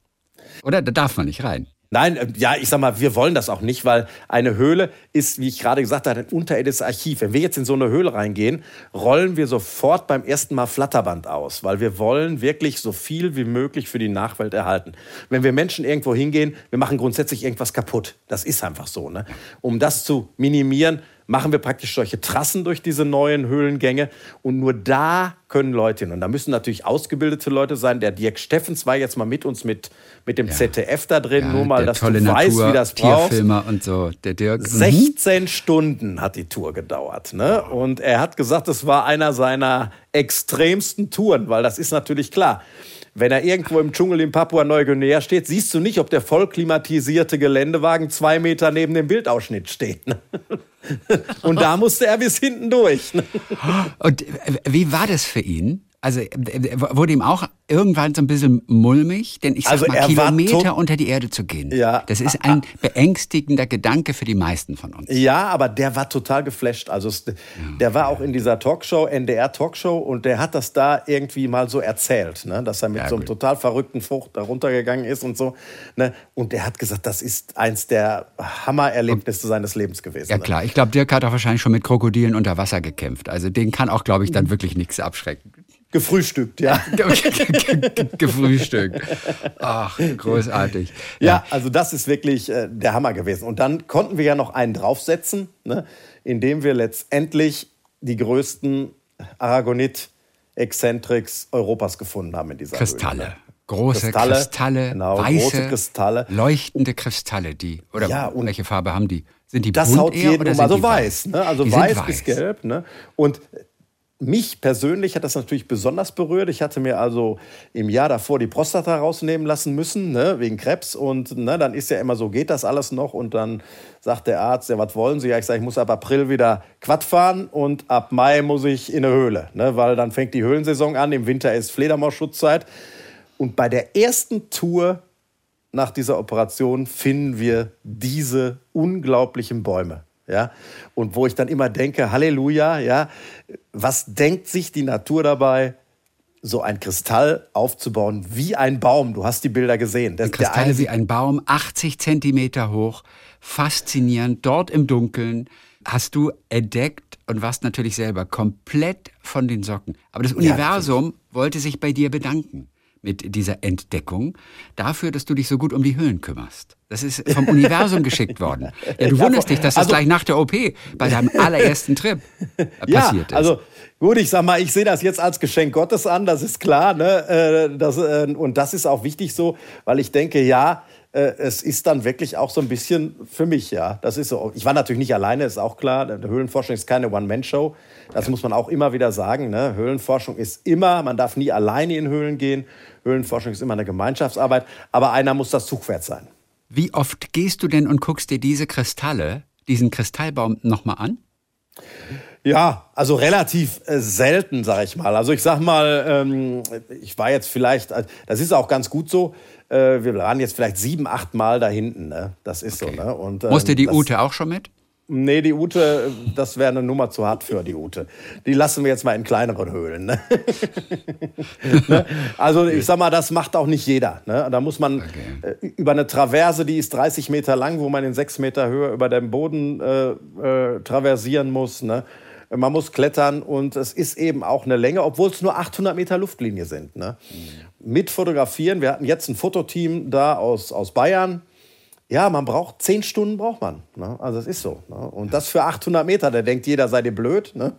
Oder da darf man nicht rein. Nein, äh, ja, ich sag mal, wir wollen das auch nicht, weil eine Höhle ist, wie ich gerade gesagt habe, ein unterirdisches Archiv. Wenn wir jetzt in so eine Höhle reingehen, rollen wir sofort beim ersten Mal Flatterband aus, weil wir wollen wirklich so viel wie möglich für die Nachwelt erhalten. Wenn wir Menschen irgendwo hingehen, wir machen grundsätzlich irgendwas kaputt. Das ist einfach so. Ne? Um das zu minimieren, machen wir praktisch solche Trassen durch diese neuen Höhlengänge. Und nur da können Leute hin. Und da müssen natürlich ausgebildete Leute sein. Der Dirk Steffens war jetzt mal mit uns mit, mit dem ja. ZDF da drin, ja, nur mal, dass du Natur, weißt, wie das brauchst. Tierfilmer und so. Der Dirk. 16 mhm. Stunden hat die Tour gedauert. Ne? Und er hat gesagt, es war einer seiner extremsten Touren, weil das ist natürlich klar. Wenn er irgendwo im Dschungel in Papua-Neuguinea steht, siehst du nicht, ob der vollklimatisierte Geländewagen zwei Meter neben dem Bildausschnitt steht. Ne? Und da musste er bis hinten durch. Ne? Und wie war das für ihn? Also wurde ihm auch irgendwann so ein bisschen mulmig, denn ich sag also mal, Kilometer unter die Erde zu gehen. Ja. Das ist ein beängstigender Gedanke für die meisten von uns. Ja, aber der war total geflasht. Also der war auch in dieser Talkshow, NDR Talkshow, und der hat das da irgendwie mal so erzählt, ne? dass er mit ja, so einem gut. total verrückten Frucht da runtergegangen ist und so. Ne? Und der hat gesagt, das ist eins der Hammererlebnisse seines Lebens gewesen. Ja ne? klar, ich glaube, Dirk hat auch wahrscheinlich schon mit Krokodilen unter Wasser gekämpft. Also den kann auch, glaube ich, dann wirklich nichts abschrecken. Gefrühstückt, ja. Gefrühstückt. Ach, großartig. Ja. ja, also das ist wirklich äh, der Hammer gewesen. Und dann konnten wir ja noch einen draufsetzen, ne, indem wir letztendlich die größten Aragonit-Exzentrix Europas gefunden haben in dieser Kristalle. Höhle. Große Kristalle, Kristalle genau, weiße, große Kristalle. leuchtende Kristalle, die oder ja, und welche Farbe haben die? Sind die das bunt haut eher jeden oder um, sind also die weiß, ne? also weiß, weiß, bis gelb. Ne? Und mich persönlich hat das natürlich besonders berührt. Ich hatte mir also im Jahr davor die Prostata rausnehmen lassen müssen, ne, wegen Krebs. Und ne, dann ist ja immer so, geht das alles noch? Und dann sagt der Arzt, ja, was wollen Sie? Ja, ich sage, ich muss ab April wieder Quad fahren und ab Mai muss ich in eine Höhle, ne, weil dann fängt die Höhlensaison an. Im Winter ist Fledermausschutzzeit. Und bei der ersten Tour nach dieser Operation finden wir diese unglaublichen Bäume. Ja? Und wo ich dann immer denke, Halleluja, ja, was denkt sich die Natur dabei, so ein Kristall aufzubauen wie ein Baum? Du hast die Bilder gesehen. Das, ein Kristall wie ein Baum, 80 Zentimeter hoch, faszinierend, dort im Dunkeln hast du entdeckt und warst natürlich selber komplett von den Socken. Aber das Universum ja, wollte sich bei dir bedanken mit dieser Entdeckung dafür, dass du dich so gut um die Höhlen kümmerst. Das ist vom Universum geschickt worden. Ja, du wunderst dich, dass das also, gleich nach der OP bei deinem allerersten Trip ja, passiert ist. Also gut, ich sag mal, ich sehe das jetzt als Geschenk Gottes an, das ist klar. Ne? Äh, das, äh, und das ist auch wichtig so, weil ich denke, ja, es ist dann wirklich auch so ein bisschen für mich, ja. Das ist so. Ich war natürlich nicht alleine, ist auch klar. Der Höhlenforschung ist keine One-Man-Show. Das muss man auch immer wieder sagen. Ne? Höhlenforschung ist immer, man darf nie alleine in Höhlen gehen. Höhlenforschung ist immer eine Gemeinschaftsarbeit. Aber einer muss das Zugpferd sein. Wie oft gehst du denn und guckst dir diese Kristalle, diesen Kristallbaum nochmal an? Ja, also relativ äh, selten, sag ich mal. Also ich sag mal, ähm, ich war jetzt vielleicht, äh, das ist auch ganz gut so, äh, wir waren jetzt vielleicht sieben, acht Mal da hinten. Ne? Das ist okay. so. Ne? Und, ähm, Musste die Ute auch schon mit? Nee, die Ute, das wäre eine Nummer zu hart für die Ute. Die lassen wir jetzt mal in kleineren Höhlen. Ne? ne? Also ich sag mal, das macht auch nicht jeder. Ne? Da muss man okay. äh, über eine Traverse, die ist 30 Meter lang, wo man in sechs Meter Höhe über dem Boden äh, äh, traversieren muss. Ne? Man muss klettern und es ist eben auch eine Länge, obwohl es nur 800 Meter Luftlinie sind. Ne? Mhm. Mit fotografieren. Wir hatten jetzt ein Fototeam da aus, aus Bayern. Ja, man braucht zehn Stunden braucht man. Ne? Also es ist so. Ne? Und das für 800 Meter. Da denkt jeder, sei dir blöd. Ne?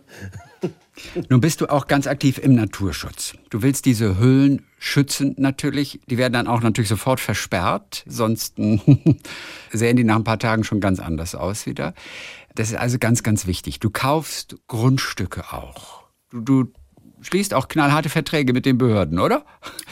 Nun bist du auch ganz aktiv im Naturschutz. Du willst diese Höhlen schützen natürlich. Die werden dann auch natürlich sofort versperrt. Sonst sehen die nach ein paar Tagen schon ganz anders aus wieder. Das ist also ganz, ganz wichtig. Du kaufst Grundstücke auch. Du, du schließt auch knallharte Verträge mit den Behörden, oder?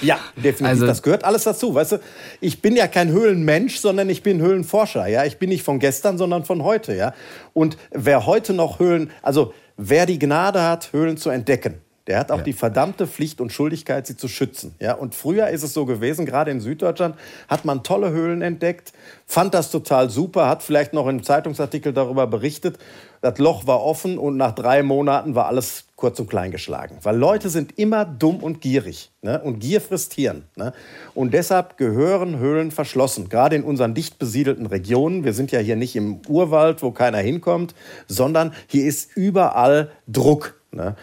Ja, definitiv. Also, das gehört alles dazu. Weißt du, ich bin ja kein Höhlenmensch, sondern ich bin Höhlenforscher. Ja, ich bin nicht von gestern, sondern von heute. Ja, und wer heute noch Höhlen, also wer die Gnade hat, Höhlen zu entdecken, der hat auch ja. die verdammte Pflicht und Schuldigkeit, sie zu schützen. Ja, und früher ist es so gewesen, gerade in Süddeutschland hat man tolle Höhlen entdeckt, fand das total super, hat vielleicht noch in einem Zeitungsartikel darüber berichtet. Das Loch war offen und nach drei Monaten war alles kurz und klein geschlagen. Weil Leute sind immer dumm und gierig. Ne? Und Gier frisst Hirn. Ne? Und deshalb gehören Höhlen verschlossen. Gerade in unseren dicht besiedelten Regionen. Wir sind ja hier nicht im Urwald, wo keiner hinkommt, sondern hier ist überall Druck. Ne?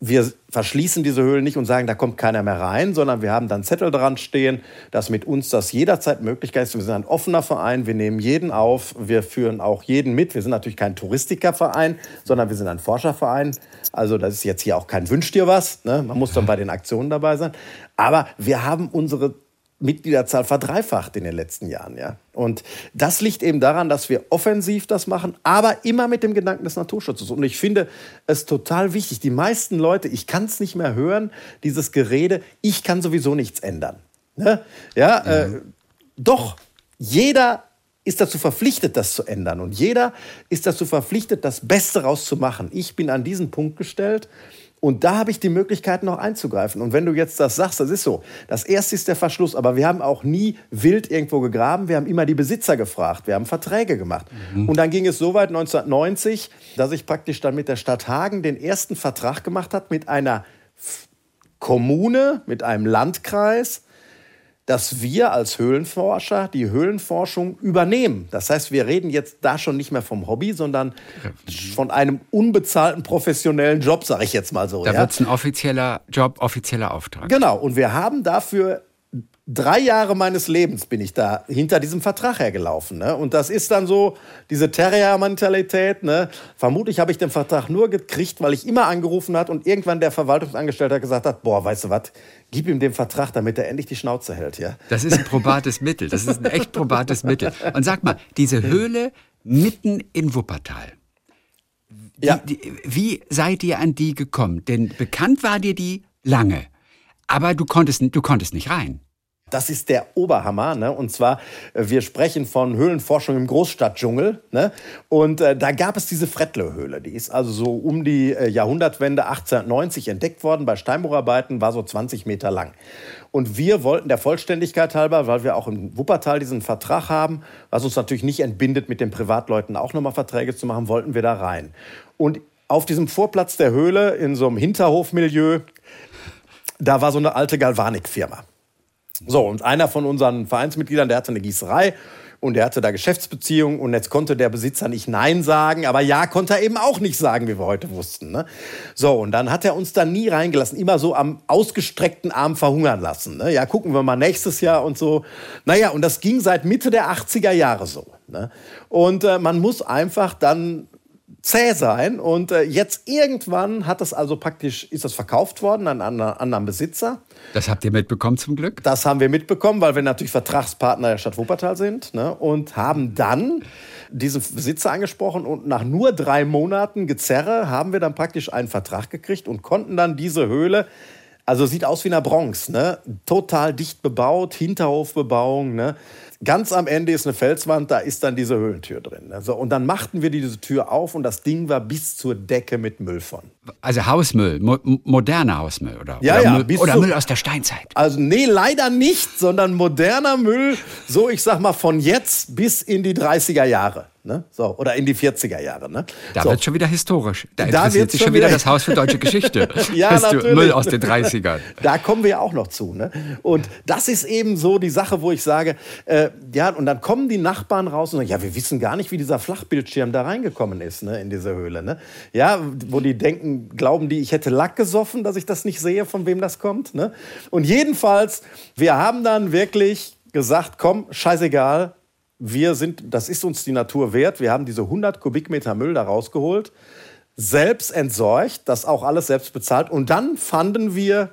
Wir verschließen diese Höhlen nicht und sagen, da kommt keiner mehr rein, sondern wir haben dann Zettel dran stehen, dass mit uns das jederzeit möglich ist. Wir sind ein offener Verein, wir nehmen jeden auf, wir führen auch jeden mit. Wir sind natürlich kein Touristikerverein, sondern wir sind ein Forscherverein. Also das ist jetzt hier auch kein Wünsch dir was. Ne? Man muss dann bei den Aktionen dabei sein. Aber wir haben unsere Mitgliederzahl verdreifacht in den letzten Jahren. Ja? Und das liegt eben daran, dass wir offensiv das machen, aber immer mit dem Gedanken des Naturschutzes. Und ich finde es total wichtig. Die meisten Leute, ich kann es nicht mehr hören, dieses Gerede, ich kann sowieso nichts ändern. Ne? Ja, mhm. äh, doch, jeder ist dazu verpflichtet, das zu ändern. Und jeder ist dazu verpflichtet, das Beste rauszumachen. Ich bin an diesen Punkt gestellt und da habe ich die Möglichkeit, noch einzugreifen. Und wenn du jetzt das sagst, das ist so. Das erste ist der Verschluss. Aber wir haben auch nie wild irgendwo gegraben. Wir haben immer die Besitzer gefragt. Wir haben Verträge gemacht. Mhm. Und dann ging es so weit 1990, dass ich praktisch dann mit der Stadt Hagen den ersten Vertrag gemacht habe mit einer Kommune, mit einem Landkreis, dass wir als Höhlenforscher die Höhlenforschung übernehmen. Das heißt, wir reden jetzt da schon nicht mehr vom Hobby, sondern von einem unbezahlten professionellen Job, sage ich jetzt mal so. Da ja? wird es ein offizieller Job, offizieller Auftrag. Genau, und wir haben dafür drei Jahre meines Lebens bin ich da hinter diesem Vertrag hergelaufen. Ne? Und das ist dann so diese Terrier-Mentalität. Ne? Vermutlich habe ich den Vertrag nur gekriegt, weil ich immer angerufen hat und irgendwann der Verwaltungsangestellte gesagt hat, boah, weißt du was, gib ihm den Vertrag, damit er endlich die Schnauze hält. Ja? Das ist ein probates Mittel. Das ist ein echt probates Mittel. Und sag mal, diese Höhle mitten in Wuppertal. Die, ja. Die, wie seid ihr an die gekommen? Denn bekannt war dir die lange. Aber du konntest, du konntest nicht rein. Das ist der Oberhammer. Ne? Und zwar, äh, wir sprechen von Höhlenforschung im Großstadtdschungel. Ne? Und äh, da gab es diese Frettle-Höhle. Die ist also so um die äh, Jahrhundertwende 1890 entdeckt worden bei Steinbrucharbeiten, war so 20 Meter lang. Und wir wollten der Vollständigkeit halber, weil wir auch im Wuppertal diesen Vertrag haben, was uns natürlich nicht entbindet, mit den Privatleuten auch nochmal Verträge zu machen, wollten wir da rein. Und auf diesem Vorplatz der Höhle, in so einem Hinterhofmilieu, da war so eine alte Galvanik-Firma. So, und einer von unseren Vereinsmitgliedern, der hatte eine Gießerei und der hatte da Geschäftsbeziehungen und jetzt konnte der Besitzer nicht Nein sagen, aber Ja konnte er eben auch nicht sagen, wie wir heute wussten. Ne? So, und dann hat er uns da nie reingelassen, immer so am ausgestreckten Arm verhungern lassen. Ne? Ja, gucken wir mal nächstes Jahr und so. Naja, und das ging seit Mitte der 80er Jahre so. Ne? Und äh, man muss einfach dann zäh sein. Und äh, jetzt irgendwann hat das also praktisch, ist das verkauft worden an einen anderen Besitzer. Das habt ihr mitbekommen zum Glück? Das haben wir mitbekommen, weil wir natürlich Vertragspartner der Stadt Wuppertal sind ne? und haben dann diesen Besitzer angesprochen und nach nur drei Monaten Gezerre haben wir dann praktisch einen Vertrag gekriegt und konnten dann diese Höhle also sieht aus wie in der Bronx, ne? Total dicht bebaut, Hinterhofbebauung, ne? Ganz am Ende ist eine Felswand, da ist dann diese Höhlentür drin. Also, und dann machten wir diese Tür auf und das Ding war bis zur Decke mit Müll von. Also Hausmüll, mo moderner Hausmüll oder, ja, oder, ja, Müll, oder Müll aus der Steinzeit. Also nee, leider nicht, sondern moderner Müll, so ich sag mal von jetzt bis in die 30er Jahre. Ne? So, oder in die 40er Jahre. Ne? Da so. wird schon wieder historisch. Da, Da interessiert wird's sich schon wieder wieder- das Haus für deutsche Geschichte. Ja, du, natürlich. Müll aus den 30ern. Da kommen wir auch noch zu. Ne? Und das ist eben so die Sache, wo ich sage, äh, ja, und dann kommen die Nachbarn raus und sagen, ja, wir wissen gar nicht, wie dieser Flachbildschirm da reingekommen ist, ne, in diese Höhle. Ne? Ja, wo die denken, glauben die, ich hätte Lack gesoffen, dass ich das nicht sehe, von wem das kommt. Ne? Und jedenfalls, wir haben dann wirklich gesagt, komm, scheißegal, wir sind, das ist uns die Natur wert. Wir haben diese 100 Kubikmeter Müll da rausgeholt, selbst entsorgt, das auch alles selbst bezahlt. Und dann fanden wir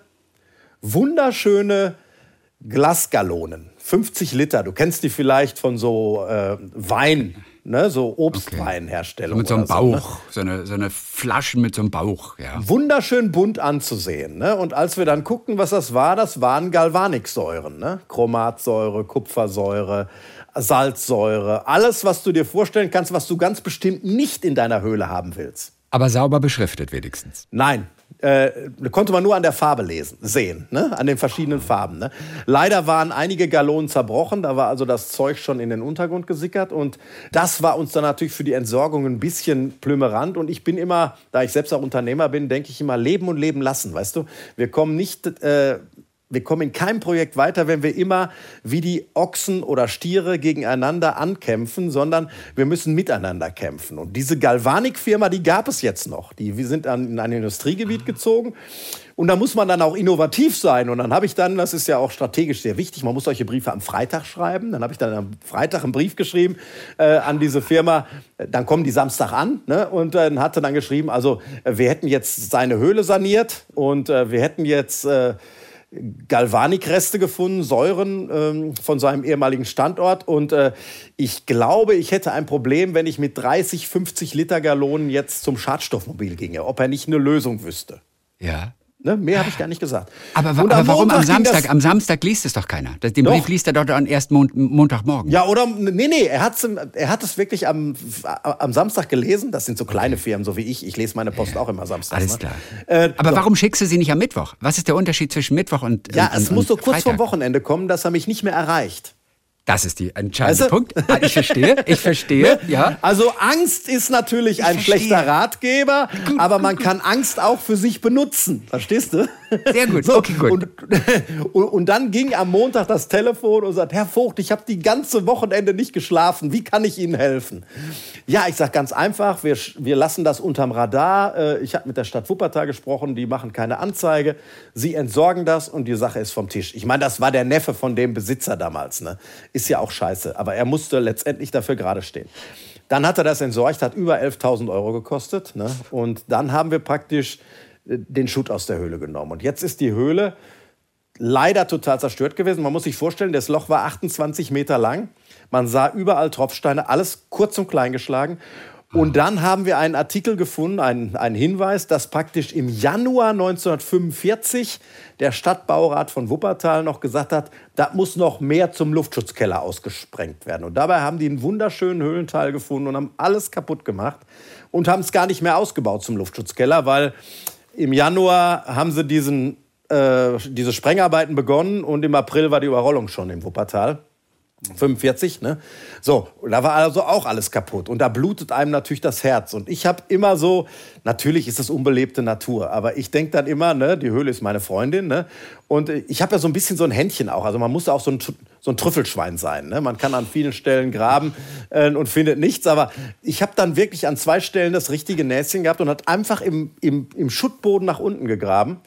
wunderschöne Glasgallonen, 50 Liter. Du kennst die vielleicht von so äh, Wein, ne? so Obstweinherstellung. Mit so einem oder ne? Bauch, so, eine, so eine Flasche mit so einem Bauch. Ja. Wunderschön bunt anzusehen. Ne? Und als wir dann guckten, was das war, das waren Galvaniksäuren. Ne? Chromatsäure, Kupfersäure, Salzsäure. Alles, was du dir vorstellen kannst, was du ganz bestimmt nicht in deiner Höhle haben willst. Aber sauber beschriftet wenigstens. Nein. Äh, konnte man nur an der Farbe lesen, sehen, ne? an den verschiedenen Farben. Ne? Leider waren einige Gallonen zerbrochen, da war also das Zeug schon in den Untergrund gesickert und das war uns dann natürlich für die Entsorgung ein bisschen plümerant und ich bin immer, da ich selbst auch Unternehmer bin, denke ich immer, leben und leben lassen, weißt du? Wir kommen nicht... Äh, wir kommen in keinem Projekt weiter, wenn wir immer wie die Ochsen oder Stiere gegeneinander ankämpfen, sondern wir müssen miteinander kämpfen. Und diese Galvanik-Firma, die gab es jetzt noch. Die, wir sind an, in ein Industriegebiet gezogen. Und da muss man dann auch innovativ sein. Und dann habe ich dann, das ist ja auch strategisch sehr wichtig, man muss solche Briefe am Freitag schreiben. Dann habe ich dann am Freitag einen Brief geschrieben äh, an diese Firma. Dann kommen die Samstag an ne? und dann hatte dann geschrieben, also äh, wir hätten jetzt seine Höhle saniert und äh, wir hätten jetzt... Äh, Galvanikreste gefunden, Säuren ähm, von seinem ehemaligen Standort. Und äh, ich glaube, ich hätte ein Problem, wenn ich mit 30, 50 Liter Gallonen jetzt zum Schadstoffmobil ginge, ob er nicht eine Lösung wüsste. Ja. Ne? Mehr habe ich gar nicht gesagt. Aber, aber warum am Montag Samstag? Am Samstag liest es doch keiner. Den Doch. Brief liest er doch dann erst Mon Montagmorgen. Ja, oder, nee, nee, er, hat's, er hat es wirklich am, am Samstag gelesen. Das sind so kleine Firmen, so wie ich. Ich lese meine Post auch immer samstags. Alles ne? klar. Äh, aber so. warum schickst du sie nicht am Mittwoch? Was ist der Unterschied zwischen Mittwoch und Ja, und, es und, muss so kurz Freitag? vom Wochenende kommen, dass er mich nicht mehr erreicht. Das ist die entscheidende du? Punkt. Ah, Ich verstehe, ich verstehe, ja. Also Angst ist natürlich ein verstehe. schlechter Ratgeber, aber man kann Angst auch für sich benutzen. Verstehst du? Sehr gut, okay, gut. Und, und, dann ging am Montag das Telefon und sagt, Herr Vogt, ich habe die ganze Wochenende nicht geschlafen. Wie kann ich Ihnen helfen? Ja, ich sage ganz einfach, wir, wir lassen das unterm Radar. Äh, Ich habe mit der Stadt Wuppertal gesprochen, die machen keine Anzeige. Sie entsorgen das und die Sache ist vom Tisch. Ich meine, das war der Neffe von dem Besitzer damals. Ne? Ist ja auch scheiße, aber er musste letztendlich dafür gerade stehen. Dann hat er das entsorgt, hat über 11.000 Euro gekostet. Ne? Und dann haben wir praktisch äh, den Schutt aus der Höhle genommen. Und jetzt ist die Höhle leider total zerstört gewesen. Man muss sich vorstellen, das Loch war 28 Meter lang. Man sah überall Tropfsteine, alles kurz und klein geschlagen. Und dann haben wir einen Artikel gefunden, einen, einen Hinweis, dass praktisch im Januar 1945 der Stadtbaurat von Wuppertal noch gesagt hat, da muss noch mehr zum Luftschutzkeller ausgesprengt werden. Und dabei haben die einen wunderschönen Höhlenteil gefunden und haben alles kaputt gemacht und haben es gar nicht mehr ausgebaut zum Luftschutzkeller, weil im Januar haben sie diesen, äh, diese Sprengarbeiten begonnen und im April war die Überrollung schon im Wuppertal. 45, ne? So, da war also auch alles kaputt. Und da blutet einem natürlich das Herz. Und ich habe immer so, natürlich ist es unbelebte Natur, aber ich denke dann immer, ne, die Höhle ist meine Freundin, ne? Und äh, ich habe ja so ein bisschen so ein Händchen auch. Also man muss auch so ein, so ein Trüffelschwein sein. Ne? Man kann an vielen Stellen graben äh, und findet nichts. Aber ich habe dann wirklich an zwei Stellen das richtige Näschen gehabt und hat einfach im, im, im Schuttboden nach unten gegraben.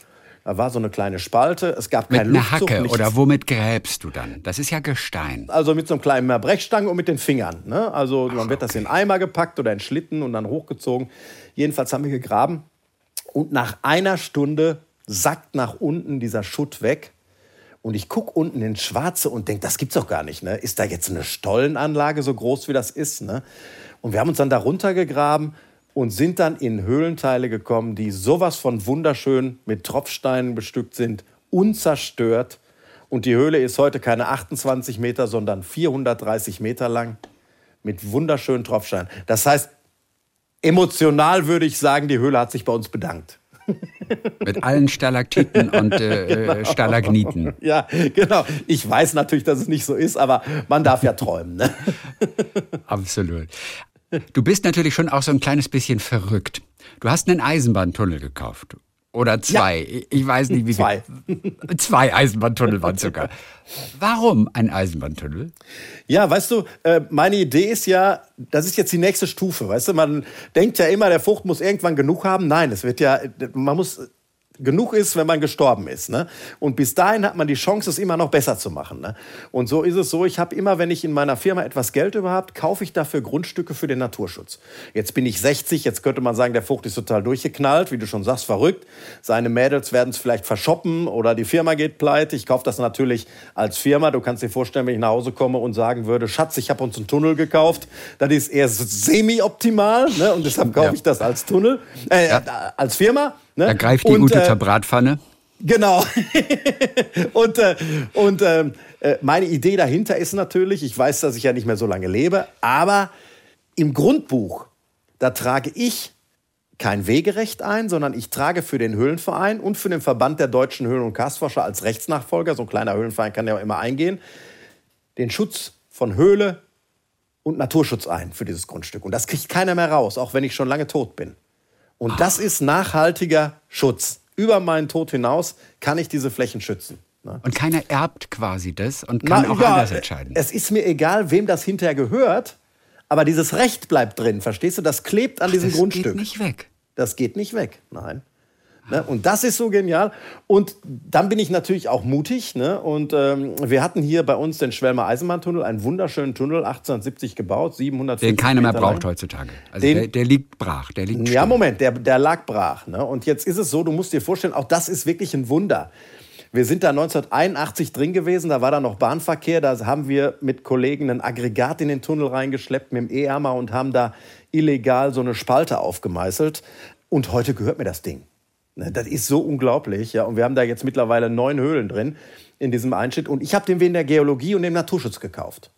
Da war so eine kleine Spalte. Es gab Mit kein einer Luftzug, Hacke nichts. oder womit gräbst du dann? Das ist ja Gestein. Also mit so einem kleinen Brechstangen und mit den Fingern. Ne? Also dann wird das in Eimer gepackt oder in Schlitten und dann hochgezogen. Jedenfalls haben wir gegraben. Und nach einer Stunde sackt nach unten dieser Schutt weg. Und ich gucke unten ins Schwarze und denke, das gibt's doch gar nicht. Ne? Ist da jetzt eine Stollenanlage so groß, wie das ist? Ne? Und wir haben uns dann da runtergegraben und sind dann in Höhlenteile gekommen, die sowas von wunderschön mit Tropfsteinen bestückt sind, unzerstört. Und die Höhle ist heute keine 28 Meter, sondern 430 Meter lang mit wunderschönen Tropfsteinen. Das heißt, emotional würde ich sagen, die Höhle hat sich bei uns bedankt. Mit allen Stalaktiten und äh, äh, Stalagniten. Ja, genau. Ich weiß natürlich, dass es nicht so ist, aber man darf ja träumen. Ne? Absolut. Du bist natürlich schon auch so ein kleines bisschen verrückt. Du hast einen Eisenbahntunnel gekauft. Oder zwei. Ich weiß nicht, wie Zwei. Zwei Eisenbahntunnel waren sogar. Warum ein Eisenbahntunnel? Ja, weißt du, äh, meine Idee ist ja, das ist jetzt die nächste Stufe. Weißt du, man denkt ja immer, der Frucht muss irgendwann genug haben. Nein, es wird ja, man muss genug ist, wenn man gestorben ist. Ne? Und bis dahin hat man die Chance, es immer noch besser zu machen. Ne? Und so ist es so, ich habe immer, wenn ich in meiner Firma etwas Geld überhaupt, kaufe ich dafür Grundstücke für den Naturschutz. Jetzt bin ich 60, jetzt könnte man sagen, der Vogt ist total durchgeknallt, wie du schon sagst, verrückt. Seine Mädels werden es vielleicht verschoppen oder die Firma geht pleite. Ich kaufe das natürlich als Firma. Du kannst dir vorstellen, wenn ich nach Hause komme und sagen würde, Schatz, ich habe uns einen Tunnel gekauft, dann ist eher semi-optimal ne? und deshalb kaufe Ja. ich das als Tunnel, äh, als Firma. Ne? Da greift die Und, Ute äh, zur Bratpfanne. Genau. und äh, und ähm, äh, meine Idee dahinter ist natürlich, ich weiß, dass ich ja nicht mehr so lange lebe, aber im Grundbuch, da trage ich kein Wegerecht ein, sondern ich trage für den Höhlenverein und für den Verband der deutschen Höhlen- und Karstforscher als Rechtsnachfolger, so ein kleiner Höhlenverein kann ja auch immer eingehen, den Schutz von Höhle und Naturschutz ein für dieses Grundstück. Und das kriegt keiner mehr raus, auch wenn ich schon lange tot bin. Und das ist nachhaltiger Schutz. Über meinen Tod hinaus kann ich diese Flächen schützen. Ne? Und keiner erbt quasi das und kann Na, auch ja, anders entscheiden. Es ist mir egal, wem das hinterher gehört, aber dieses Recht bleibt drin, verstehst du? Das klebt an diesem das Grundstück. geht nicht weg. Das geht nicht weg, nein. Ne? Und das ist so genial. Und dann bin ich natürlich auch mutig. Ne? Und ähm, wir hatten hier bei uns den Schwelmer Eisenbahntunnel, einen wunderschönen Tunnel, 1870 gebaut, 700 Den keiner mehr braucht lang. heutzutage. Also Den- der, der liegt brach, der liegt Ja, still. Moment, der, der lag brach. Ne? Und jetzt ist es so, du musst dir vorstellen, auch das ist wirklich ein Wunder. Wir sind da 1981 drin gewesen, da war da noch Bahnverkehr, da haben wir mit Kollegen ein Aggregat in den Tunnel reingeschleppt mit dem E-Hammer und haben da illegal so eine Spalte aufgemeißelt. Und heute gehört mir das Ding. Ne, Das ist so unglaublich. Ja. Und wir haben da jetzt mittlerweile neun Höhlen drin in diesem Einschnitt. Und ich habe den wegen der Geologie und dem Naturschutz gekauft.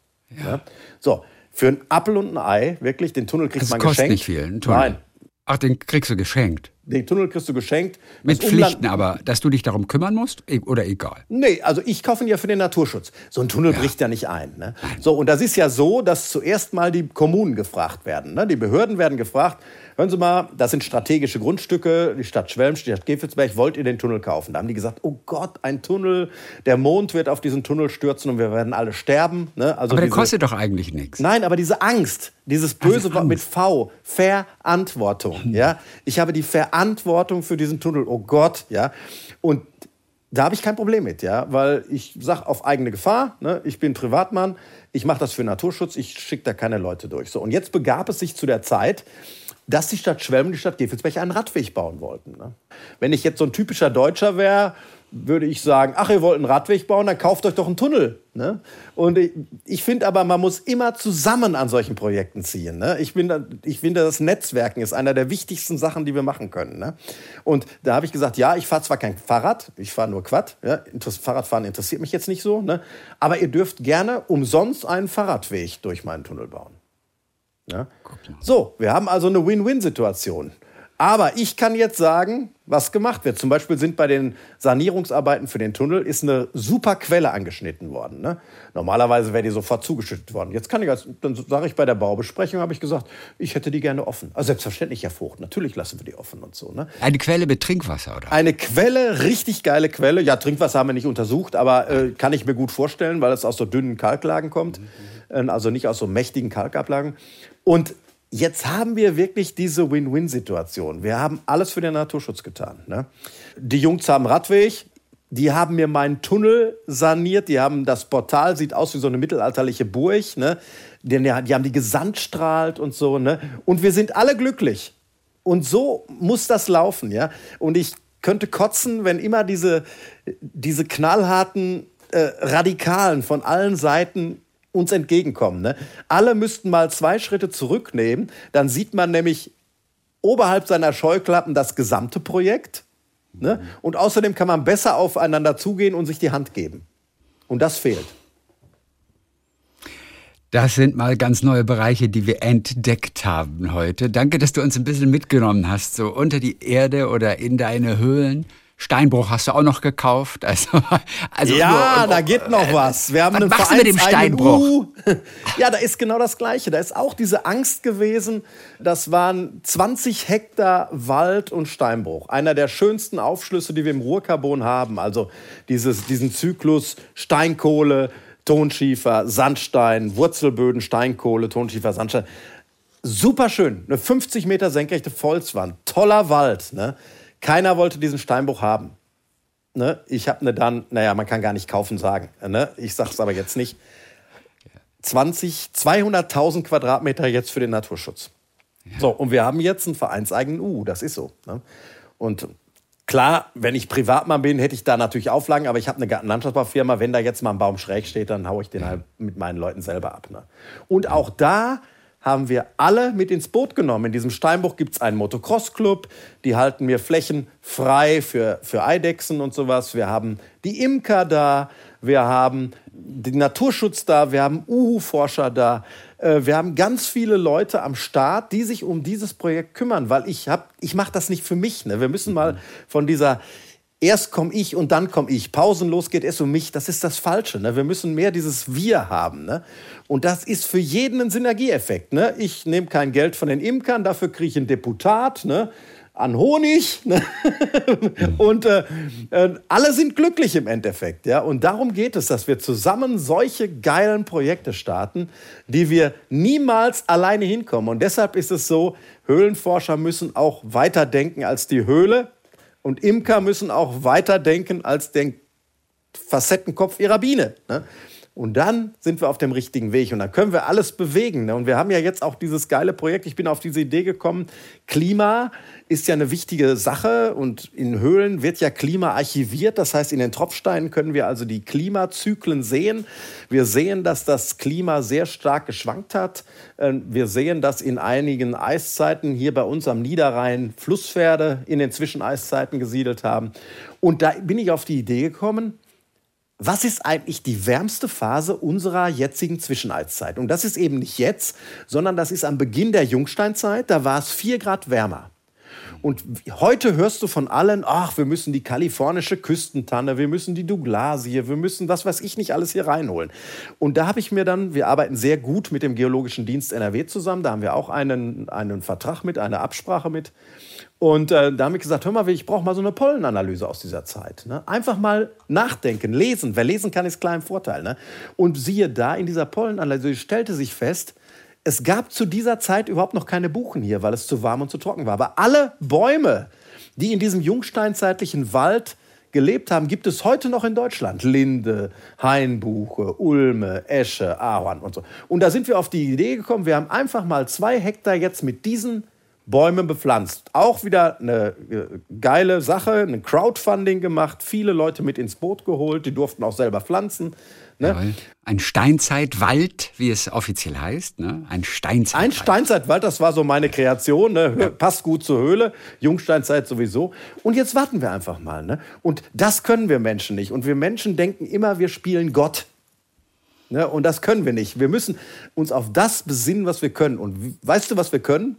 Ja. So, für ein Appel und ein Ei, wirklich, den Tunnel kriegt Das man kostet geschenkt. nicht viel. Ein Tunnel. Nein, Ach, den kriegst du geschenkt. den Tunnel kriegst du geschenkt. Mit Das Umland- Pflichten aber, dass du dich darum kümmern musst e- oder egal. Nee, also ich kaufe ihn ja für den Naturschutz. So ein Tunnel bricht ja nicht ein. Ne? So, und das ist ja so, dass zuerst mal die Kommunen gefragt werden. Ne? Die Behörden werden gefragt, hören Sie mal, das sind strategische Grundstücke, die Stadt Schwelm, die Stadt Gevelsberg, wollt ihr den Tunnel kaufen? Da haben die gesagt, oh Gott, ein Tunnel, der Mond wird auf diesen Tunnel stürzen und wir werden alle sterben. Ne? Also Aber der diese- kostet doch eigentlich nichts. Nein, aber diese Angst, dieses böse Also Wort mit. V, Verantwortung, ja. Ich habe die Verantwortung für diesen Tunnel, oh Gott, ja. Und da habe ich kein Problem mit, ja, weil ich sage auf eigene Gefahr, ne? ich bin Privatmann, ich mache das für Naturschutz, ich schicke da keine Leute durch. So, und jetzt begab es sich zu der Zeit, dass die Stadt Schwelm und die Stadt Gevelsberg einen Radweg bauen wollten. Ne? Wenn ich jetzt so ein typischer Deutscher wäre, würde ich sagen, ach, ihr wollt einen Radweg bauen, dann kauft euch doch einen Tunnel. Ne? Und ich, ich finde aber, man muss immer zusammen an solchen Projekten ziehen. Ne? Ich, bin, ich finde, das Netzwerken ist einer der wichtigsten Sachen, die wir machen können. Ne? Und da habe ich gesagt, ja, ich fahre zwar kein Fahrrad, ich fahre nur Quad. Ja? Fahrradfahren interessiert mich jetzt nicht so. Ne? Aber ihr dürft gerne umsonst einen Fahrradweg durch meinen Tunnel bauen. Ja? So, wir haben also eine Win-Win-Situation. Aber ich kann jetzt sagen, was gemacht wird. Zum Beispiel sind bei den Sanierungsarbeiten für den Tunnel ist eine super Quelle angeschnitten worden. Ne? Normalerweise wäre die sofort zugeschüttet worden. Jetzt kann ich, als, dann sage ich bei der Baubesprechung, habe ich gesagt, ich hätte die gerne offen. Also selbstverständlich, Herr Vogt, natürlich lassen wir die offen und so. Ne? Eine Quelle mit Trinkwasser, oder? Eine Quelle, richtig geile Quelle. Ja, Trinkwasser haben wir nicht untersucht, aber äh, kann ich mir gut vorstellen, weil es aus so dünnen Kalklagen kommt. Äh, Also nicht aus so mächtigen Kalkablagen. Und jetzt haben wir wirklich diese Win-Win-Situation. Wir haben alles für den Naturschutz getan. Ne? Die Jungs haben Radweg, die haben mir meinen Tunnel saniert, die haben das Portal, sieht aus wie so eine mittelalterliche Burg, ne? die, die haben die gesandstrahlt und so. Ne? Und wir sind alle glücklich. Und so muss das laufen. Ja? Und ich könnte kotzen, wenn immer diese, diese knallharten äh, Radikalen von allen Seiten uns entgegenkommen. Ne? Alle müssten mal zwei Schritte zurücknehmen, dann sieht man nämlich oberhalb seiner Scheuklappen das gesamte Projekt Ne? Und außerdem kann man besser aufeinander zugehen und sich die Hand geben. Und das fehlt. Das sind mal ganz neue Bereiche, die wir entdeckt haben heute. Danke, dass du uns ein bisschen mitgenommen hast, so unter die Erde oder in deine Höhlen. Steinbruch hast du auch noch gekauft. Also, also ja, nur, da geht noch äh, was. Wir haben was einen machst du mit dem Steinbruch? Ja, da ist genau das Gleiche. Da ist auch diese Angst gewesen. Das waren 20 Hektar Wald und Steinbruch. Einer der schönsten Aufschlüsse, die wir im Ruhrkarbon haben. Also dieses, diesen Zyklus Steinkohle, Tonschiefer, Sandstein, Wurzelböden, Steinkohle, Tonschiefer, Sandstein. Super schön. Eine 50 Meter senkrechte Volkswand. Toller Wald. Ne? Keiner wollte diesen Steinbruch haben. Ne? Ich habe ne dann, naja, man kann gar nicht kaufen sagen. Ne? Ich sage es aber jetzt nicht. 20, 200.000 Quadratmeter jetzt für den Naturschutz. Ja. So, und wir haben jetzt einen vereinseigenen U, das ist so. Ne? Und klar, wenn ich Privatmann bin, hätte ich da natürlich Auflagen, aber ich habe eine Landschaftsbaufirma, wenn da jetzt mal ein Baum schräg steht, dann haue ich den halt mit meinen Leuten selber ab. Ne? Und auch da haben wir alle mit ins Boot genommen. In diesem Steinbruch gibt es einen Motocross-Club, die halten mir Flächen frei für, für Eidechsen und sowas. Wir haben die Imker da, wir haben den Naturschutz da, wir haben Uhu-Forscher da. Äh, wir haben ganz viele Leute am Start, die sich um dieses Projekt kümmern, weil ich, ich mache das nicht für mich. Ne? Wir müssen mal von dieser erst komme ich und dann komme ich. Pausenlos geht es um mich. Das ist das Falsche. Ne? Wir müssen mehr dieses Wir haben. Ne? Und das ist für jeden ein Synergieeffekt. Ne? Ich nehme kein Geld von den Imkern, dafür kriege ich ein Deputat. Ne? an Honig. Ne? und äh, äh, alle sind glücklich im Endeffekt. Ja? Und darum geht es, dass wir zusammen solche geilen Projekte starten, die wir niemals alleine hinkommen. Und deshalb ist es so, Höhlenforscher müssen auch weiterdenken als die Höhle. Und Imker müssen auch weiter denken als den Facettenkopf ihrer Biene. Ne? Und dann sind wir auf dem richtigen Weg und dann können wir alles bewegen. Ne? Und wir haben ja jetzt auch dieses geile Projekt. Ich bin auf diese Idee gekommen. Klima ist ja eine wichtige Sache und in Höhlen wird ja Klima archiviert. Das heißt, in den Tropfsteinen können wir also die Klimazyklen sehen. Wir sehen, dass das Klima sehr stark geschwankt hat. Ähm, wir sehen, dass in einigen Eiszeiten hier bei uns am Niederrhein Flusspferde in den Zwischeneiszeiten gesiedelt haben. Und da bin ich auf die Idee gekommen, was ist eigentlich die wärmste Phase unserer jetzigen Zwischeneiszeit? Und das ist eben nicht jetzt, sondern das ist am Beginn der Jungsteinzeit. Da war es vier Grad wärmer. Und heute hörst du von allen, ach, wir müssen die kalifornische Küstentanne, wir müssen die Douglasie, wir müssen was weiß ich nicht alles hier reinholen. Und da habe ich mir dann, wir arbeiten sehr gut mit dem Geologischen Dienst NRW zusammen, da haben wir auch einen, einen Vertrag mit, eine Absprache mit. Und äh, da habe ich gesagt, hör mal, ich brauche mal so eine Pollenanalyse aus dieser Zeit. Ne? Einfach mal nachdenken, lesen. Wer lesen kann, ist klar im Vorteil. Ne? Und siehe da, in dieser Pollenanalyse stellte sich fest, es gab zu dieser Zeit überhaupt noch keine Buchen hier, weil es zu warm und zu trocken war. Aber alle Bäume, die in diesem jungsteinzeitlichen Wald gelebt haben, gibt es heute noch in Deutschland. Linde, Hainbuche, Ulme, Esche, Ahorn und so. Und da sind wir auf die Idee gekommen, wir haben einfach mal zwei Hektar jetzt mit diesen Bäumen bepflanzt. Auch wieder eine äh, geile Sache, ein Crowdfunding gemacht, viele Leute mit ins Boot geholt, die durften auch selber pflanzen. Ne? Ein Steinzeitwald, wie es offiziell heißt. Ne? Ein Steinzeitwald. Ein Steinzeitwald, das war so meine Kreation. Ne? Ja. Passt gut zur Höhle. Jungsteinzeit sowieso. Und jetzt warten wir einfach mal. Ne? Und das können wir Menschen nicht. Und wir Menschen denken immer, wir spielen Gott. Ne? Und das können wir nicht. Wir müssen uns auf das besinnen, was wir können. Und weißt du, was wir können?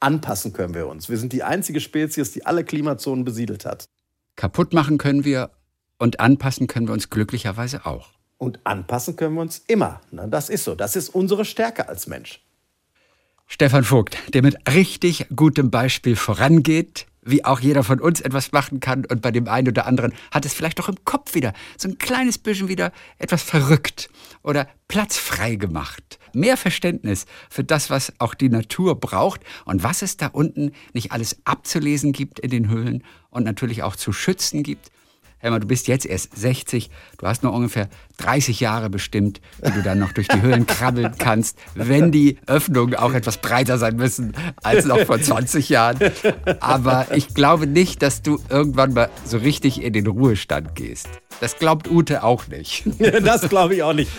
Anpassen können wir uns. Wir sind die einzige Spezies, die alle Klimazonen besiedelt hat. Kaputt machen können wir und anpassen können wir uns glücklicherweise auch. Und anpassen können wir uns immer. Das ist so. Das ist unsere Stärke als Mensch. Stefan Vogt, der mit richtig gutem Beispiel vorangeht, wie auch jeder von uns etwas machen kann. Und bei dem einen oder anderen hat es vielleicht auch im Kopf wieder so ein kleines bisschen wieder etwas verrückt oder Platz frei gemacht. Mehr Verständnis für das, was auch die Natur braucht und was es da unten nicht alles abzulesen gibt in den Höhlen und natürlich auch zu schützen gibt. Helmer, du bist jetzt erst 60, du hast noch ungefähr 30 Jahre bestimmt, wie du dann noch durch die Höhlen krabbeln kannst, wenn die Öffnungen auch etwas breiter sein müssen als noch vor 20 Jahren. Aber ich glaube nicht, dass du irgendwann mal so richtig in den Ruhestand gehst. Das glaubt Ute auch nicht. das glaube ich auch nicht.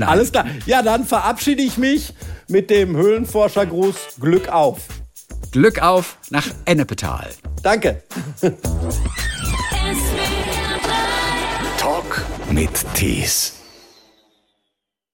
Alles klar. Ja, dann verabschiede ich mich mit dem Höhlenforschergruß Glück auf. Glück auf nach Ennepetal. Danke. Talk mit Tees.